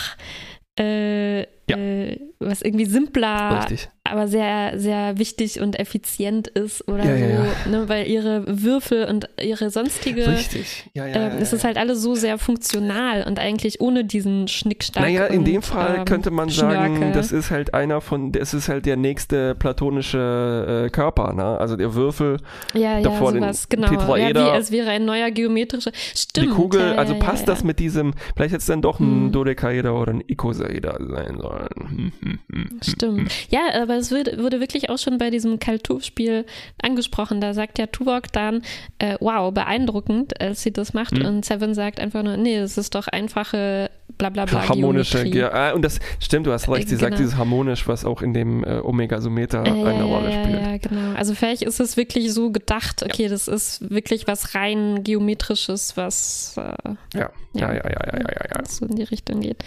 äh, Ja. äh, was irgendwie simpler, Richtig. Aber sehr, sehr wichtig und effizient ist oder Ja, so, ja, Ne, weil ihre Würfel und ihre sonstige, Richtig. Ja, ja, ähm, ja, es ja. ist halt alles so sehr funktional und eigentlich ohne diesen Schnickschnack. Naja, in und, dem Fall ähm, könnte man sagen, Schnörkel. das ist halt einer von, das ist halt der nächste platonische äh, Körper, ne? Also der Würfel, ja, ja, davor den sowas, genau. Ja, wie Tetraeder. als wäre ein neuer geometrischer, stimmt. die Kugel, ja, ja, also ja, passt ja. das mit diesem, vielleicht hätte es dann doch ein Hm. Dodekaeder oder ein Ikosaeder sein sollen. Hm, hm, Stimmt. Ja, aber es wird, wurde wirklich auch schon bei diesem Kaltuf-Spiel angesprochen. Da sagt ja Tuvok dann, äh, wow, beeindruckend, als sie das macht. Hm. Und Seven sagt einfach nur, nee, es ist doch einfache blablabla harmonische, Geometrie. Ge ah, und das stimmt, du hast recht, sie Äh, sagt genau. dieses harmonisch, was auch in dem äh, Omega-Someter Äh, eine ja, Rolle ja, spielt. ja, genau. Also vielleicht ist es wirklich so gedacht, okay, das ist wirklich was rein geometrisches, was äh, Ja, ja, ja, ja, ja, ja, ja. ja. was so in die Richtung geht.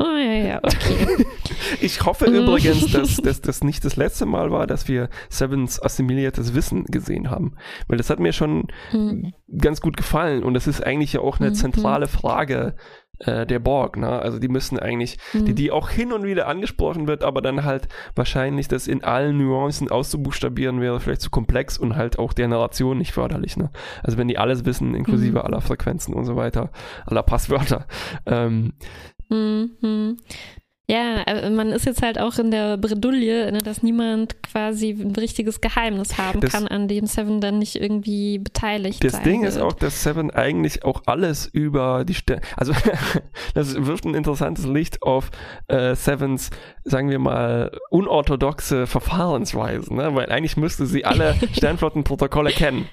Oh ja, ja, okay. [LAUGHS] Ich hoffe Mhm. übrigens, dass dass das nicht das letzte Mal war, dass wir Sevens assimiliertes Wissen gesehen haben. Weil das hat mir schon Hm. ganz gut gefallen und das ist eigentlich ja auch eine Mhm. zentrale Frage äh, der Borg. Ne? Also die müssen eigentlich, Hm. die, die auch hin und wieder angesprochen wird, aber dann halt wahrscheinlich das in allen Nuancen auszubuchstabieren wäre vielleicht zu komplex und halt auch der Narration nicht förderlich. Ne? Also wenn die alles wissen, inklusive Mhm. aller Frequenzen und so weiter, aller Passwörter. [LAUGHS] Ähm, Hm, hm. Ja, äh, man ist jetzt halt auch in der Bredouille, ne, dass niemand quasi ein richtiges Geheimnis haben Das- kann, an dem Seven dann nicht irgendwie beteiligt Das sein Ding wird. ist auch, dass Seven eigentlich auch alles über die Sterne, also [LAUGHS] das wirft ein interessantes Licht auf äh, Sevens, sagen wir mal, unorthodoxe Verfahrensweisen, ne? weil eigentlich müsste sie alle [LAUGHS] Sternflottenprotokolle kennen.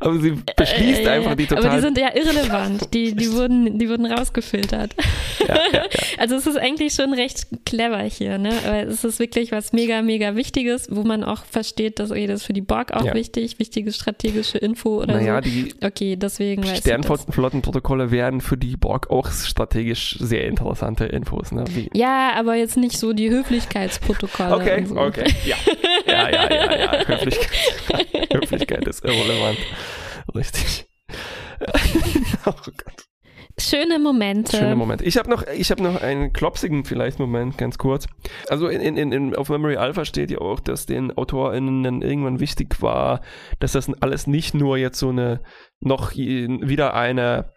Aber sie beschließt Äh, ja, einfach ja. die total. Aber die sind ja irrelevant. Die, die, wurden, die wurden rausgefiltert. ja, ja. [LAUGHS] Also es ist eigentlich schon recht clever hier, ne? Weil es ist wirklich was mega, mega Wichtiges, wo man auch versteht, dass okay, das ist für die Borg auch wichtig, wichtige strategische Info oder Naja, so. die Okay, deswegen weiß ich das. Sternflottenprotokolle wären für die Borg auch strategisch sehr interessante Infos. Ne? Wie, Ja, aber jetzt nicht so die Höflichkeitsprotokolle. [LAUGHS] Okay, so. okay, ja. Ja, ja, ja, ja. Höflichkeit, [LAUGHS] Höflichkeit ist irrelevant. Richtig. [LAUGHS] oh Gott. Schöne Momente. Schöner Moment. Ich habe noch, ich habe noch einen klopsigen vielleicht Moment, ganz kurz. Also in, in, in, auf Memory Alpha steht ja auch, dass den AutorInnen dann irgendwann wichtig war, dass das alles nicht nur jetzt so eine, noch wieder eine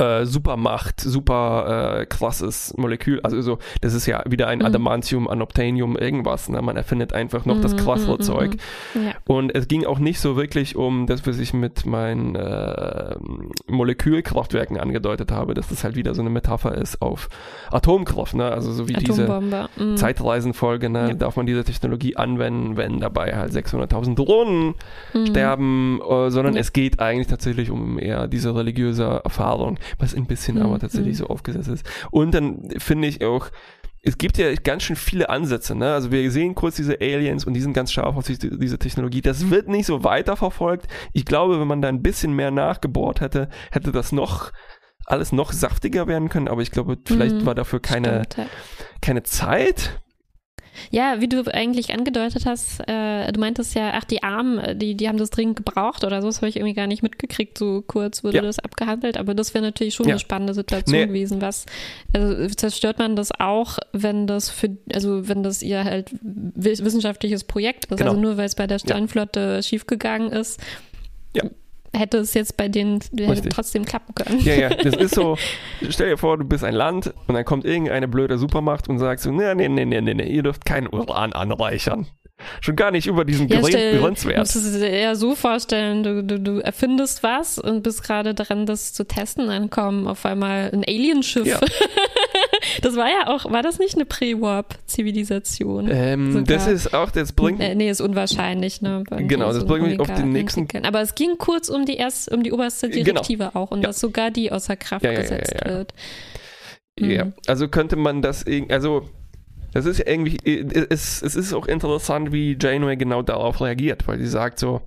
äh, Supermacht, super äh, krasses Molekül, also so, das ist ja wieder ein Mhm. Adamantium, Anoptanium, irgendwas, ne? man erfindet einfach noch das Mhm, krassere mhm, Zeug. mhm. Ja. Und es ging auch nicht so wirklich um das, was ich mit meinen äh, Molekülkraftwerken angedeutet habe, dass das halt wieder so eine Metapher ist auf Atomkraft, ne? Also so wie diese Atombombe. mhm. Zeitreisenfolge, ne? Ja. Darf man diese Technologie anwenden, wenn dabei halt 600.000 Drohnen Mhm. sterben, äh, sondern Ja. es geht eigentlich tatsächlich um eher diese religiöse Erfahrung, was ein bisschen Mhm, aber tatsächlich mhm. so aufgesetzt ist. Und dann finde ich auch, es gibt ja ganz schön viele Ansätze, ne? Also wir sehen kurz diese Aliens und die sind ganz scharf auf diese, diese Technologie. Das wird nicht so weiterverfolgt. Ich glaube, wenn man da ein bisschen mehr nachgebohrt hätte, hätte das noch alles noch saftiger werden können, aber ich glaube, vielleicht Mhm. war dafür keine, Stimmt, ja. keine Zeit. Ja, wie du eigentlich angedeutet hast, äh, du meintest ja, ach, die Armen, äh, die, die haben das dringend gebraucht oder so, das habe ich irgendwie gar nicht mitgekriegt, so kurz wurde Ja. das abgehandelt, aber das wäre natürlich schon Ja. eine spannende Situation Nee. gewesen, was, also zerstört man das auch, wenn das für, also wenn das ihr halt wi- wissenschaftliches Projekt ist, Genau. also nur weil es bei der Sternflotte schiefgegangen ist, Ja. Hätte es jetzt bei denen trotzdem klappen können. Ja, ja, das ist so, [LAUGHS] stell dir vor, du bist ein Land und dann kommt irgendeine blöde Supermacht und sagt so, nee, nee, nee, nee, nee, ihr dürft kein Uran anreichern. Schon gar nicht über diesen Ja, geringen stell, du Grenzwert. musst es dir eher so vorstellen, du, du, du erfindest was und bist gerade dran, das zu testen, dann kommt auf einmal ein Alienschiff Ja. [LAUGHS] Das war ja auch, war das nicht eine Pre-Warp-Zivilisation? Ähm, Sogar. das ist auch, das bringt, Äh, nee, ist unwahrscheinlich, ne? Genau, das bringt mich auf den nächsten- entwickeln. Aber es ging kurz um die erst, um die oberste Genau. Direktive auch und Ja. dass sogar die außer Kraft Ja, ja, gesetzt wird. Ja, Mhm. also könnte man das irgendwie, also das ist ja irgendwie, es, es ist auch interessant, wie Janeway genau darauf reagiert, weil sie sagt so,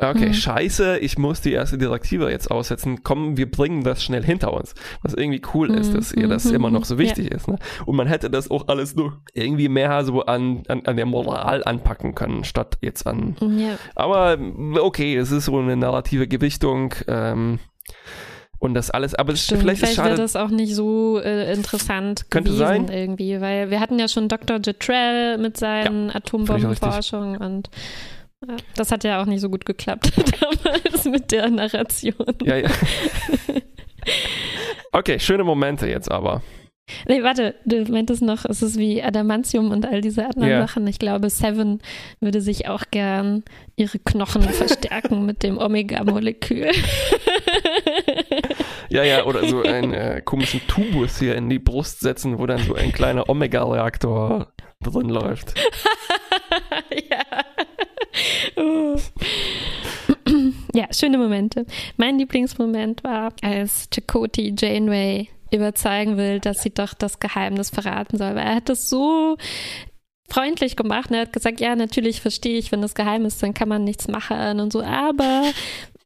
okay, Mhm. scheiße, ich muss die erste Direktive jetzt aussetzen, komm, wir bringen das schnell hinter uns. Was irgendwie cool ist, Mhm, dass ihr das mhm, immer noch mhm, so wichtig ist. Ne? Und man hätte das auch alles nur irgendwie mehr so an, an, an der Moral anpacken können, statt jetzt an Ja. aber okay, es ist so eine narrative Gewichtung ähm, und das alles. Aber Stimmt, vielleicht ist vielleicht wäre das auch nicht so äh, interessant Könnte gewesen sein. irgendwie, weil wir hatten ja schon Dr. Jetrell mit seinen Atombombenforschungen und ja, das hat ja auch nicht so gut geklappt [LAUGHS] damals mit der Narration. Ja, ja. Okay, schöne Momente jetzt aber. Nee, warte, du meintest noch, es ist wie Adamantium und all diese anderen Ja. Sachen. Ich glaube, Seven würde sich auch gern ihre Knochen [LAUGHS] verstärken mit dem Omega-Molekül. [LAUGHS] Ja, ja, oder so einen äh, komischen Tubus hier in die Brust setzen, wo dann so ein kleiner Omega-Reaktor drin läuft. Ja. Schöne Momente. Mein Lieblingsmoment war, als Chakoti Janeway überzeugen will, dass sie doch das Geheimnis verraten soll, weil er hat das so freundlich gemacht. Er hat gesagt, ja, natürlich verstehe ich, wenn das geheim ist, dann kann man nichts machen und so, aber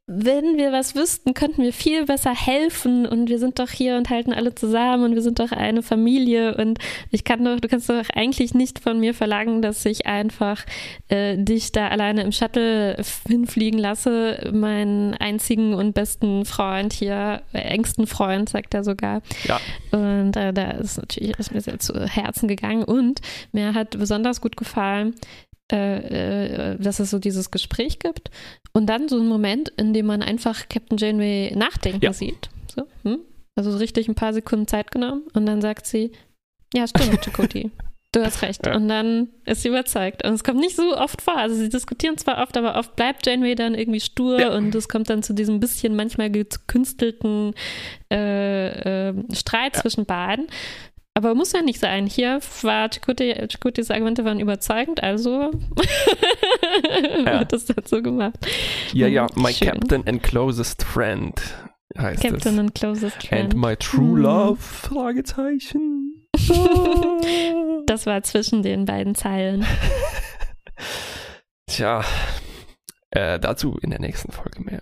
wenn wir was wüssten, könnten wir viel besser helfen und wir sind doch hier und halten alle zusammen und wir sind doch eine Familie und ich kann doch, du kannst doch eigentlich nicht von mir verlangen, dass ich einfach äh, dich da alleine im Shuttle hinfliegen lasse, meinen einzigen und besten Freund hier, äh, engsten Freund, sagt er sogar. Ja. Und äh, da ist natürlich ist mir sehr zu Herzen gegangen und mir hat besonders gut gefallen, äh, äh, dass es so dieses Gespräch gibt und dann so ein Moment, in dem man einfach Captain Janeway nachdenken Ja. sieht. So, hm? Also so richtig ein paar Sekunden Zeit genommen und dann sagt sie, ja stimmt, Chakoti. Du hast recht. Ja. Und dann ist sie überzeugt. Und es kommt nicht so oft vor. Also sie diskutieren zwar oft, aber oft bleibt Janeway dann irgendwie stur Ja. und es kommt dann zu diesem bisschen manchmal gekünstelten äh, äh, Streit Ja. zwischen beiden. Aber muss ja nicht sein. Hier war Chakotis Argumente waren überzeugend, also [LAUGHS] Ja. wird das dazu gemacht. Ja, ja, my schön. Captain and closest friend heißt Captain es. and closest And friend. my true Hm. love? Fragezeichen. [LAUGHS] Das war zwischen den beiden Zeilen. [LAUGHS] Tja, äh, dazu in der nächsten Folge mehr.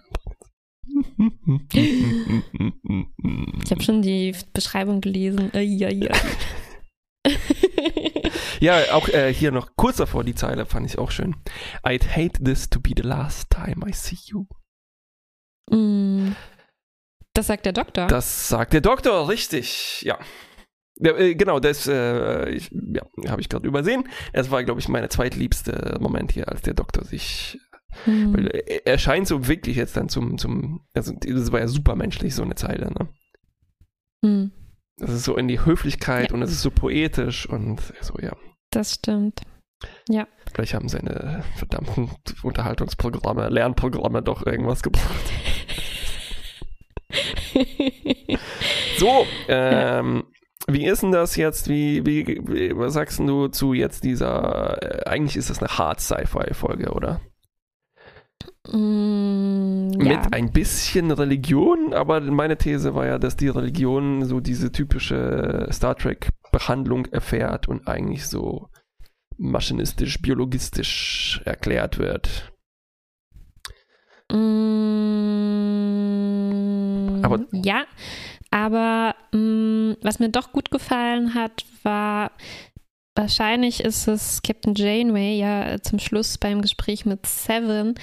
Ich habe schon die Beschreibung gelesen. Äh, ja, ja. Ja, auch äh, hier noch kurz davor die Zeile fand ich auch schön. I'd hate this to be the last time I see you. Mm. Das sagt der Doktor. Das sagt der Doktor, richtig, ja. ja äh, genau, das äh, ich, ja, habe ich gerade übersehen. Es war, glaube ich, meine zweitliebste Moment hier, als der Doktor sich Hm. Weil er- er scheint so wirklich jetzt dann zum, zum, also das war ja supermenschlich, so eine Zeile, ne? Hm. Das ist so in die Höflichkeit Ja. und es ist so poetisch und so, ja. Das stimmt. Vielleicht haben seine verdammten Unterhaltungsprogramme, Lernprogramme doch irgendwas gebracht. [LAUGHS] So, ähm, wie ist denn das jetzt? Wie, wie, wie was sagst du zu jetzt dieser, äh, eigentlich ist das eine Hard-Sci-Fi-Folge, oder? Mm, ja. Mit ein bisschen Religion, aber meine These war ja, dass die Religion so diese typische Star Trek-Behandlung erfährt und eigentlich so maschinistisch, biologistisch erklärt wird. Mm, Aber- ja, aber mm, was mir doch gut gefallen hat, war wahrscheinlich ist es Captain Janeway ja zum Schluss beim Gespräch mit Seven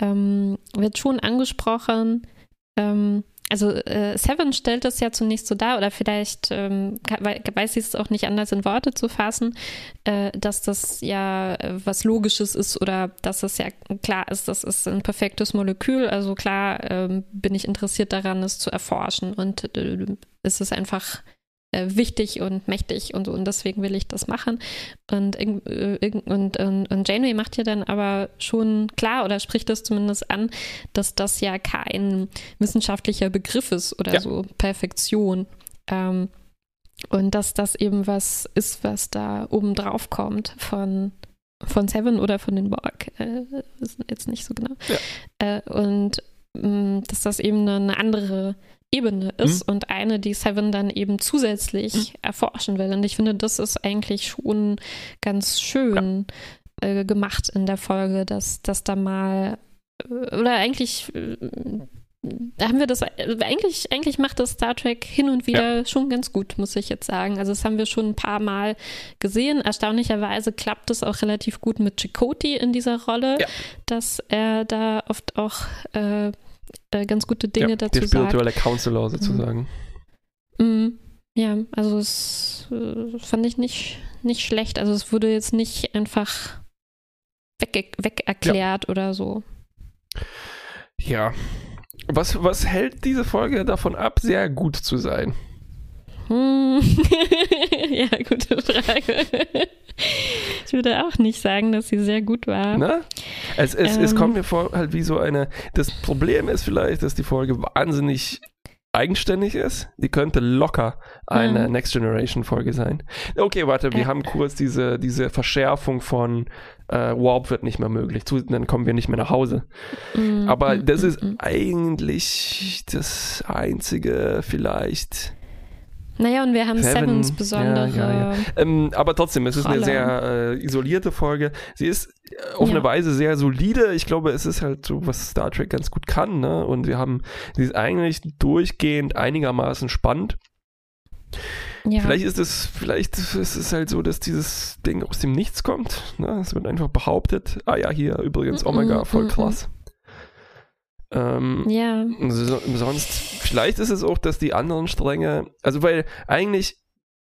ähm, wird schon angesprochen. Ähm, also äh, Seven stellt es ja zunächst so dar, oder vielleicht ähm, weiß sie es auch nicht anders in Worte zu fassen, äh, dass das ja äh, was Logisches ist oder dass es ja klar ist, das ist ein perfektes Molekül. Also klar ähm, bin ich interessiert daran, es zu erforschen und äh, es ist einfach äh, wichtig und mächtig und so und deswegen will ich das machen. Und, äh, und, und, und Janeway macht ja dann aber schon klar oder spricht das zumindest an, dass das ja kein wissenschaftlicher Begriff ist oder Ja. so Perfektion. Ähm, und dass das eben was ist, was da oben drauf kommt von, von Seven oder von den Borg. Äh, wissen jetzt nicht so genau. Ja. Äh, und mh, dass das eben eine andere Ebene ist Mhm. und eine, die Seven dann eben zusätzlich erforschen will. Und ich finde, das ist eigentlich schon ganz schön äh, gemacht in der Folge, dass, dass da mal äh, oder eigentlich äh, haben wir das, äh, eigentlich, eigentlich macht das Star Trek hin und wieder schon ganz gut, muss ich jetzt sagen. Also das haben wir schon ein paar Mal gesehen. Erstaunlicherweise klappt es auch relativ gut mit Chakotay in dieser Rolle, Ja. dass er da oft auch äh, äh, ganz gute Dinge ja, dazu der sagt. spirituelle Counselor sozusagen. Mm, ja, also es äh, fand ich nicht, nicht schlecht. Also es wurde jetzt nicht einfach weg, weg erklärt oder so. Ja. Was, was hält diese Folge davon ab, sehr gut zu sein? Hm. [LAUGHS] ja, gute Frage. Ich würde auch nicht sagen, dass sie sehr gut war. Ne? Es, es, es Ähm. kommt mir vor, halt wie so eine. Das Problem ist vielleicht, dass die Folge wahnsinnig eigenständig ist. Die könnte locker eine Mhm. Next Generation Folge sein. Okay, warte, wir Ja. haben kurz diese, diese Verschärfung von äh, Warp wird nicht mehr möglich. Zu, dann kommen wir nicht mehr nach Hause. Mm, Aber mm, das mm, ist eigentlich das einzige vielleicht. Naja, und wir haben Seven, Sevens besondere. ja, ja, Ähm, aber trotzdem, es ist eine sehr äh, isolierte Folge. Sie ist äh, auf Ja. eine Weise sehr solide. Ich glaube, es ist halt so, was Star Trek ganz gut kann. Ne? Und wir haben, sie ist eigentlich durchgehend einigermaßen spannend. ja. Vielleicht ist es, vielleicht ist es halt so, dass dieses Ding aus dem Nichts kommt. Ne? Es wird einfach behauptet, ah ja, hier übrigens Omega, mm, voll krass. Ähm, ja. so, sonst, vielleicht ist es auch, dass die anderen Stränge, also weil eigentlich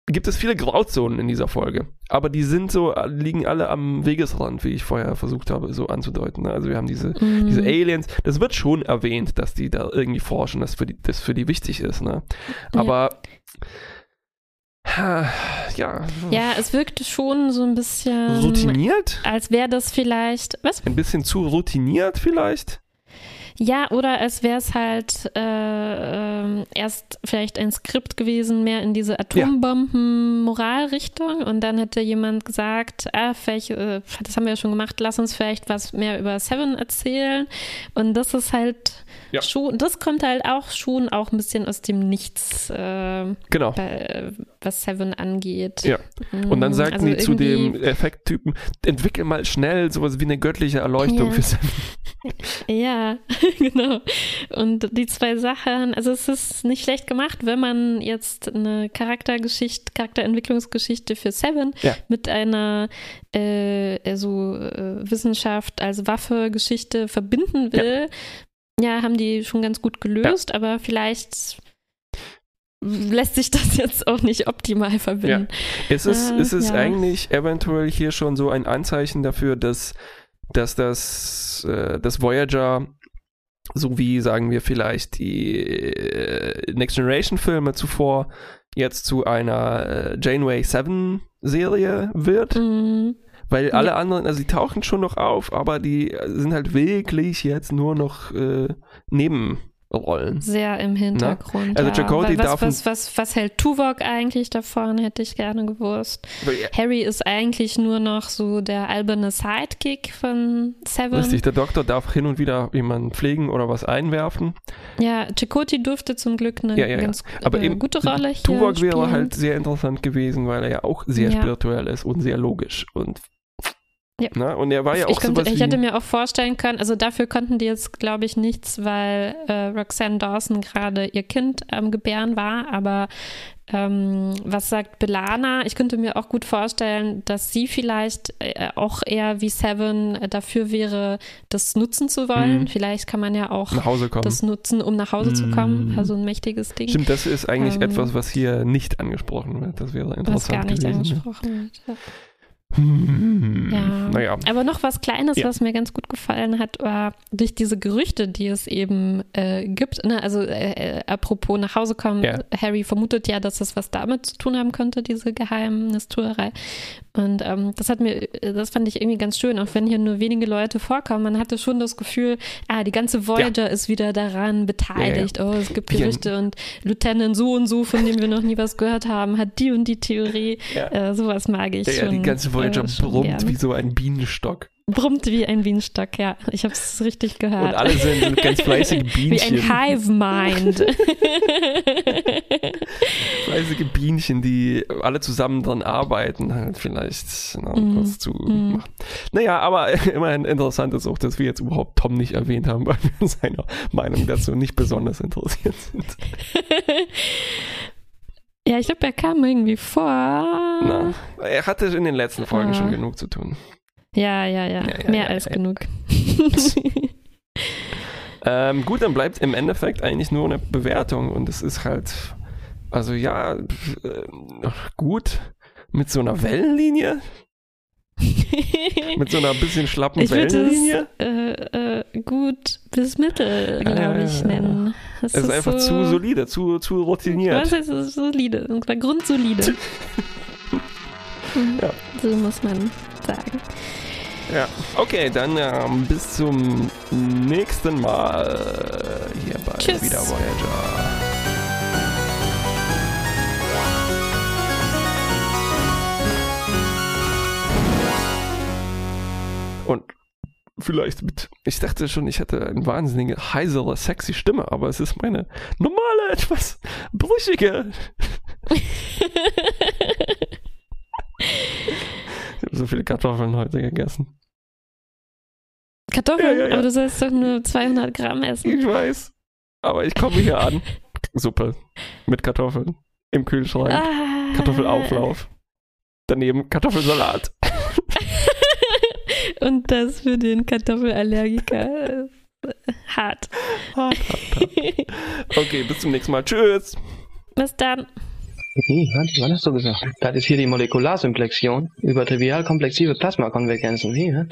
gibt es viele Grauzonen in dieser Folge, aber die sind so, liegen alle am Wegesrand, wie ich vorher versucht habe, so anzudeuten. ne? Also wir haben diese, Mm. diese Aliens, das wird schon erwähnt, dass die da irgendwie forschen, dass für die, das für die wichtig ist, ne? Ja. Aber ha, ja, Ja, es wirkte schon so ein bisschen, routiniert? als wäre das vielleicht, was? Ein bisschen zu routiniert vielleicht? Ja, oder als wäre es halt äh, ähm, erst vielleicht ein Skript gewesen, mehr in diese Atombomben-Moralrichtung. Und dann hätte jemand gesagt, ah, vielleicht, äh, das haben wir ja schon gemacht, lass uns vielleicht was mehr über Seven erzählen. Und das ist halt Ja. schon, das kommt halt auch schon auch ein bisschen aus dem Nichts, äh, Genau. bei, äh, was Seven angeht. Ja. Und dann Mm, sagten also die zu dem Effekttypen, entwickel mal schnell sowas wie eine göttliche Erleuchtung Ja. für Seven. Ja, [LAUGHS] genau. Und die zwei Sachen, also es ist nicht schlecht gemacht, wenn man jetzt eine Charaktergeschichte, Charakterentwicklungsgeschichte für Seven Ja. mit einer äh, also, äh, Wissenschaft als Waffe-Geschichte verbinden will. Ja. Haben die schon ganz gut gelöst, aber vielleicht lässt sich das jetzt auch nicht optimal verbinden. Ist es, Äh, ist es ja. eigentlich eventuell hier schon so ein Anzeichen dafür, dass, dass das, äh, das Voyager, so wie sagen wir vielleicht die äh, Next Generation Filme zuvor, jetzt zu einer äh, Janeway 7 Serie wird? Mhm. Weil Ja. alle anderen, also die tauchen schon noch auf, aber die sind halt wirklich jetzt nur noch äh, Nebenrollen. Sehr im Hintergrund. Also ja. Chakotay was, darf was, was, was hält Tuvok eigentlich davon, hätte ich gerne gewusst. Ja, Harry ist eigentlich nur noch so der alberne Sidekick von Seven. Richtig, der Doktor darf hin und wieder jemanden pflegen oder was einwerfen. Ja, Chakotay durfte zum Glück eine Ja, ganz Aber äh, eben, gute Rolle hier Tuvok wäre spielen. halt sehr interessant gewesen, weil er ja auch sehr spirituell ist und sehr logisch. Und, Ja. na, und er war ja ich, auch könnte, sowas ich hätte mir auch vorstellen können, also dafür konnten die jetzt, glaube ich, nichts, weil äh, Roxanne Dawson gerade ihr Kind am Gebären war. Aber ähm, was sagt Belana? Ich könnte mir auch gut vorstellen, dass sie vielleicht äh, auch eher wie Seven äh, dafür wäre, das nutzen zu wollen. Mhm. Vielleicht kann man ja auch das nutzen, um nach Hause zu kommen. Mhm. Also ein mächtiges Ding, Stimmt, das ist eigentlich Ähm, etwas, was hier nicht angesprochen wird. Das wäre interessant was gar nicht gewesen. angesprochen wird. Ja. Hm, Ja. Naja, Aber noch was Kleines, Ja. was mir ganz gut gefallen hat, war durch diese Gerüchte, die es eben äh, gibt. Ne? Also äh, äh, apropos nach Hause kommen, Ja. Harry vermutet ja, dass das was damit zu tun haben könnte, diese Geheimnistuerei. Und ähm, das hat mir, das fand ich irgendwie ganz schön, auch wenn hier nur wenige Leute vorkommen. Man hatte schon das Gefühl, ah, die ganze Voyager ja. ist wieder daran beteiligt. Ja, ja. Oh, es gibt Gerüchte und Lieutenant so und so, von dem wir noch nie was gehört haben, hat die und die Theorie. Äh, sowas mag ich ja, schon. Ja, die ganze Voyager äh, brummt wie so ein Bienenstock. Brummt wie ein Bienenstock, ja. Ich habe es richtig gehört. Und alle sind ganz fleißige Bienchen. [LAUGHS] Wie ein Hive-Mind. [LAUGHS] fleißige Bienchen, die alle zusammen dran arbeiten, halt vielleicht na, mm. was zu mm. machen. Naja, aber [LAUGHS] immerhin interessant ist auch, dass wir jetzt überhaupt Tom nicht erwähnt haben, weil wir seiner Meinung dazu nicht besonders interessiert sind. Ja, ich glaube, er kam irgendwie vor. Na, er hatte in den letzten Folgen ah. schon genug zu tun. Ja, ja, ja. ja, ja Mehr ja, als genug. [LAUGHS] ähm, gut, dann bleibt im Endeffekt eigentlich nur eine Bewertung und es ist halt, also ja, äh, gut mit so einer Wellenlinie. [LAUGHS] mit so einer bisschen schlappen ich Wellenlinie. Es, äh, äh, gut bis mittel, glaube ich, nennen. Es ist, ist, einfach so, zu solide, zu, zu routiniert. Was heißt es solide? Grundsolide. [LAUGHS] ja. So muss man sagen. Ja, okay, dann ähm, bis zum nächsten Mal hier bei Tschüss. Wieder Voyager. Und vielleicht mit, ich dachte schon, ich hätte eine wahnsinnige, heisere, sexy Stimme, aber es ist meine normale, etwas brüchige. [LAUGHS] [LAUGHS] so viele Kartoffeln heute gegessen. Kartoffeln? Ja, ja, ja. Aber du sollst doch nur 200 Gramm essen. Ich weiß. Aber ich komme hier an. Suppe mit Kartoffeln im Kühlschrank. Ah. Kartoffelauflauf. Daneben Kartoffelsalat. [LAUGHS] Und das für den Kartoffelallergiker [LAUGHS] hart. Hart, hart, hart. Okay, bis zum nächsten Mal. Tschüss. Bis dann. Wie, was, was hast du gesagt? Das ist hier die Molekularsymplexion über trivial komplexive Plasmakonvergenzen. Wie, was?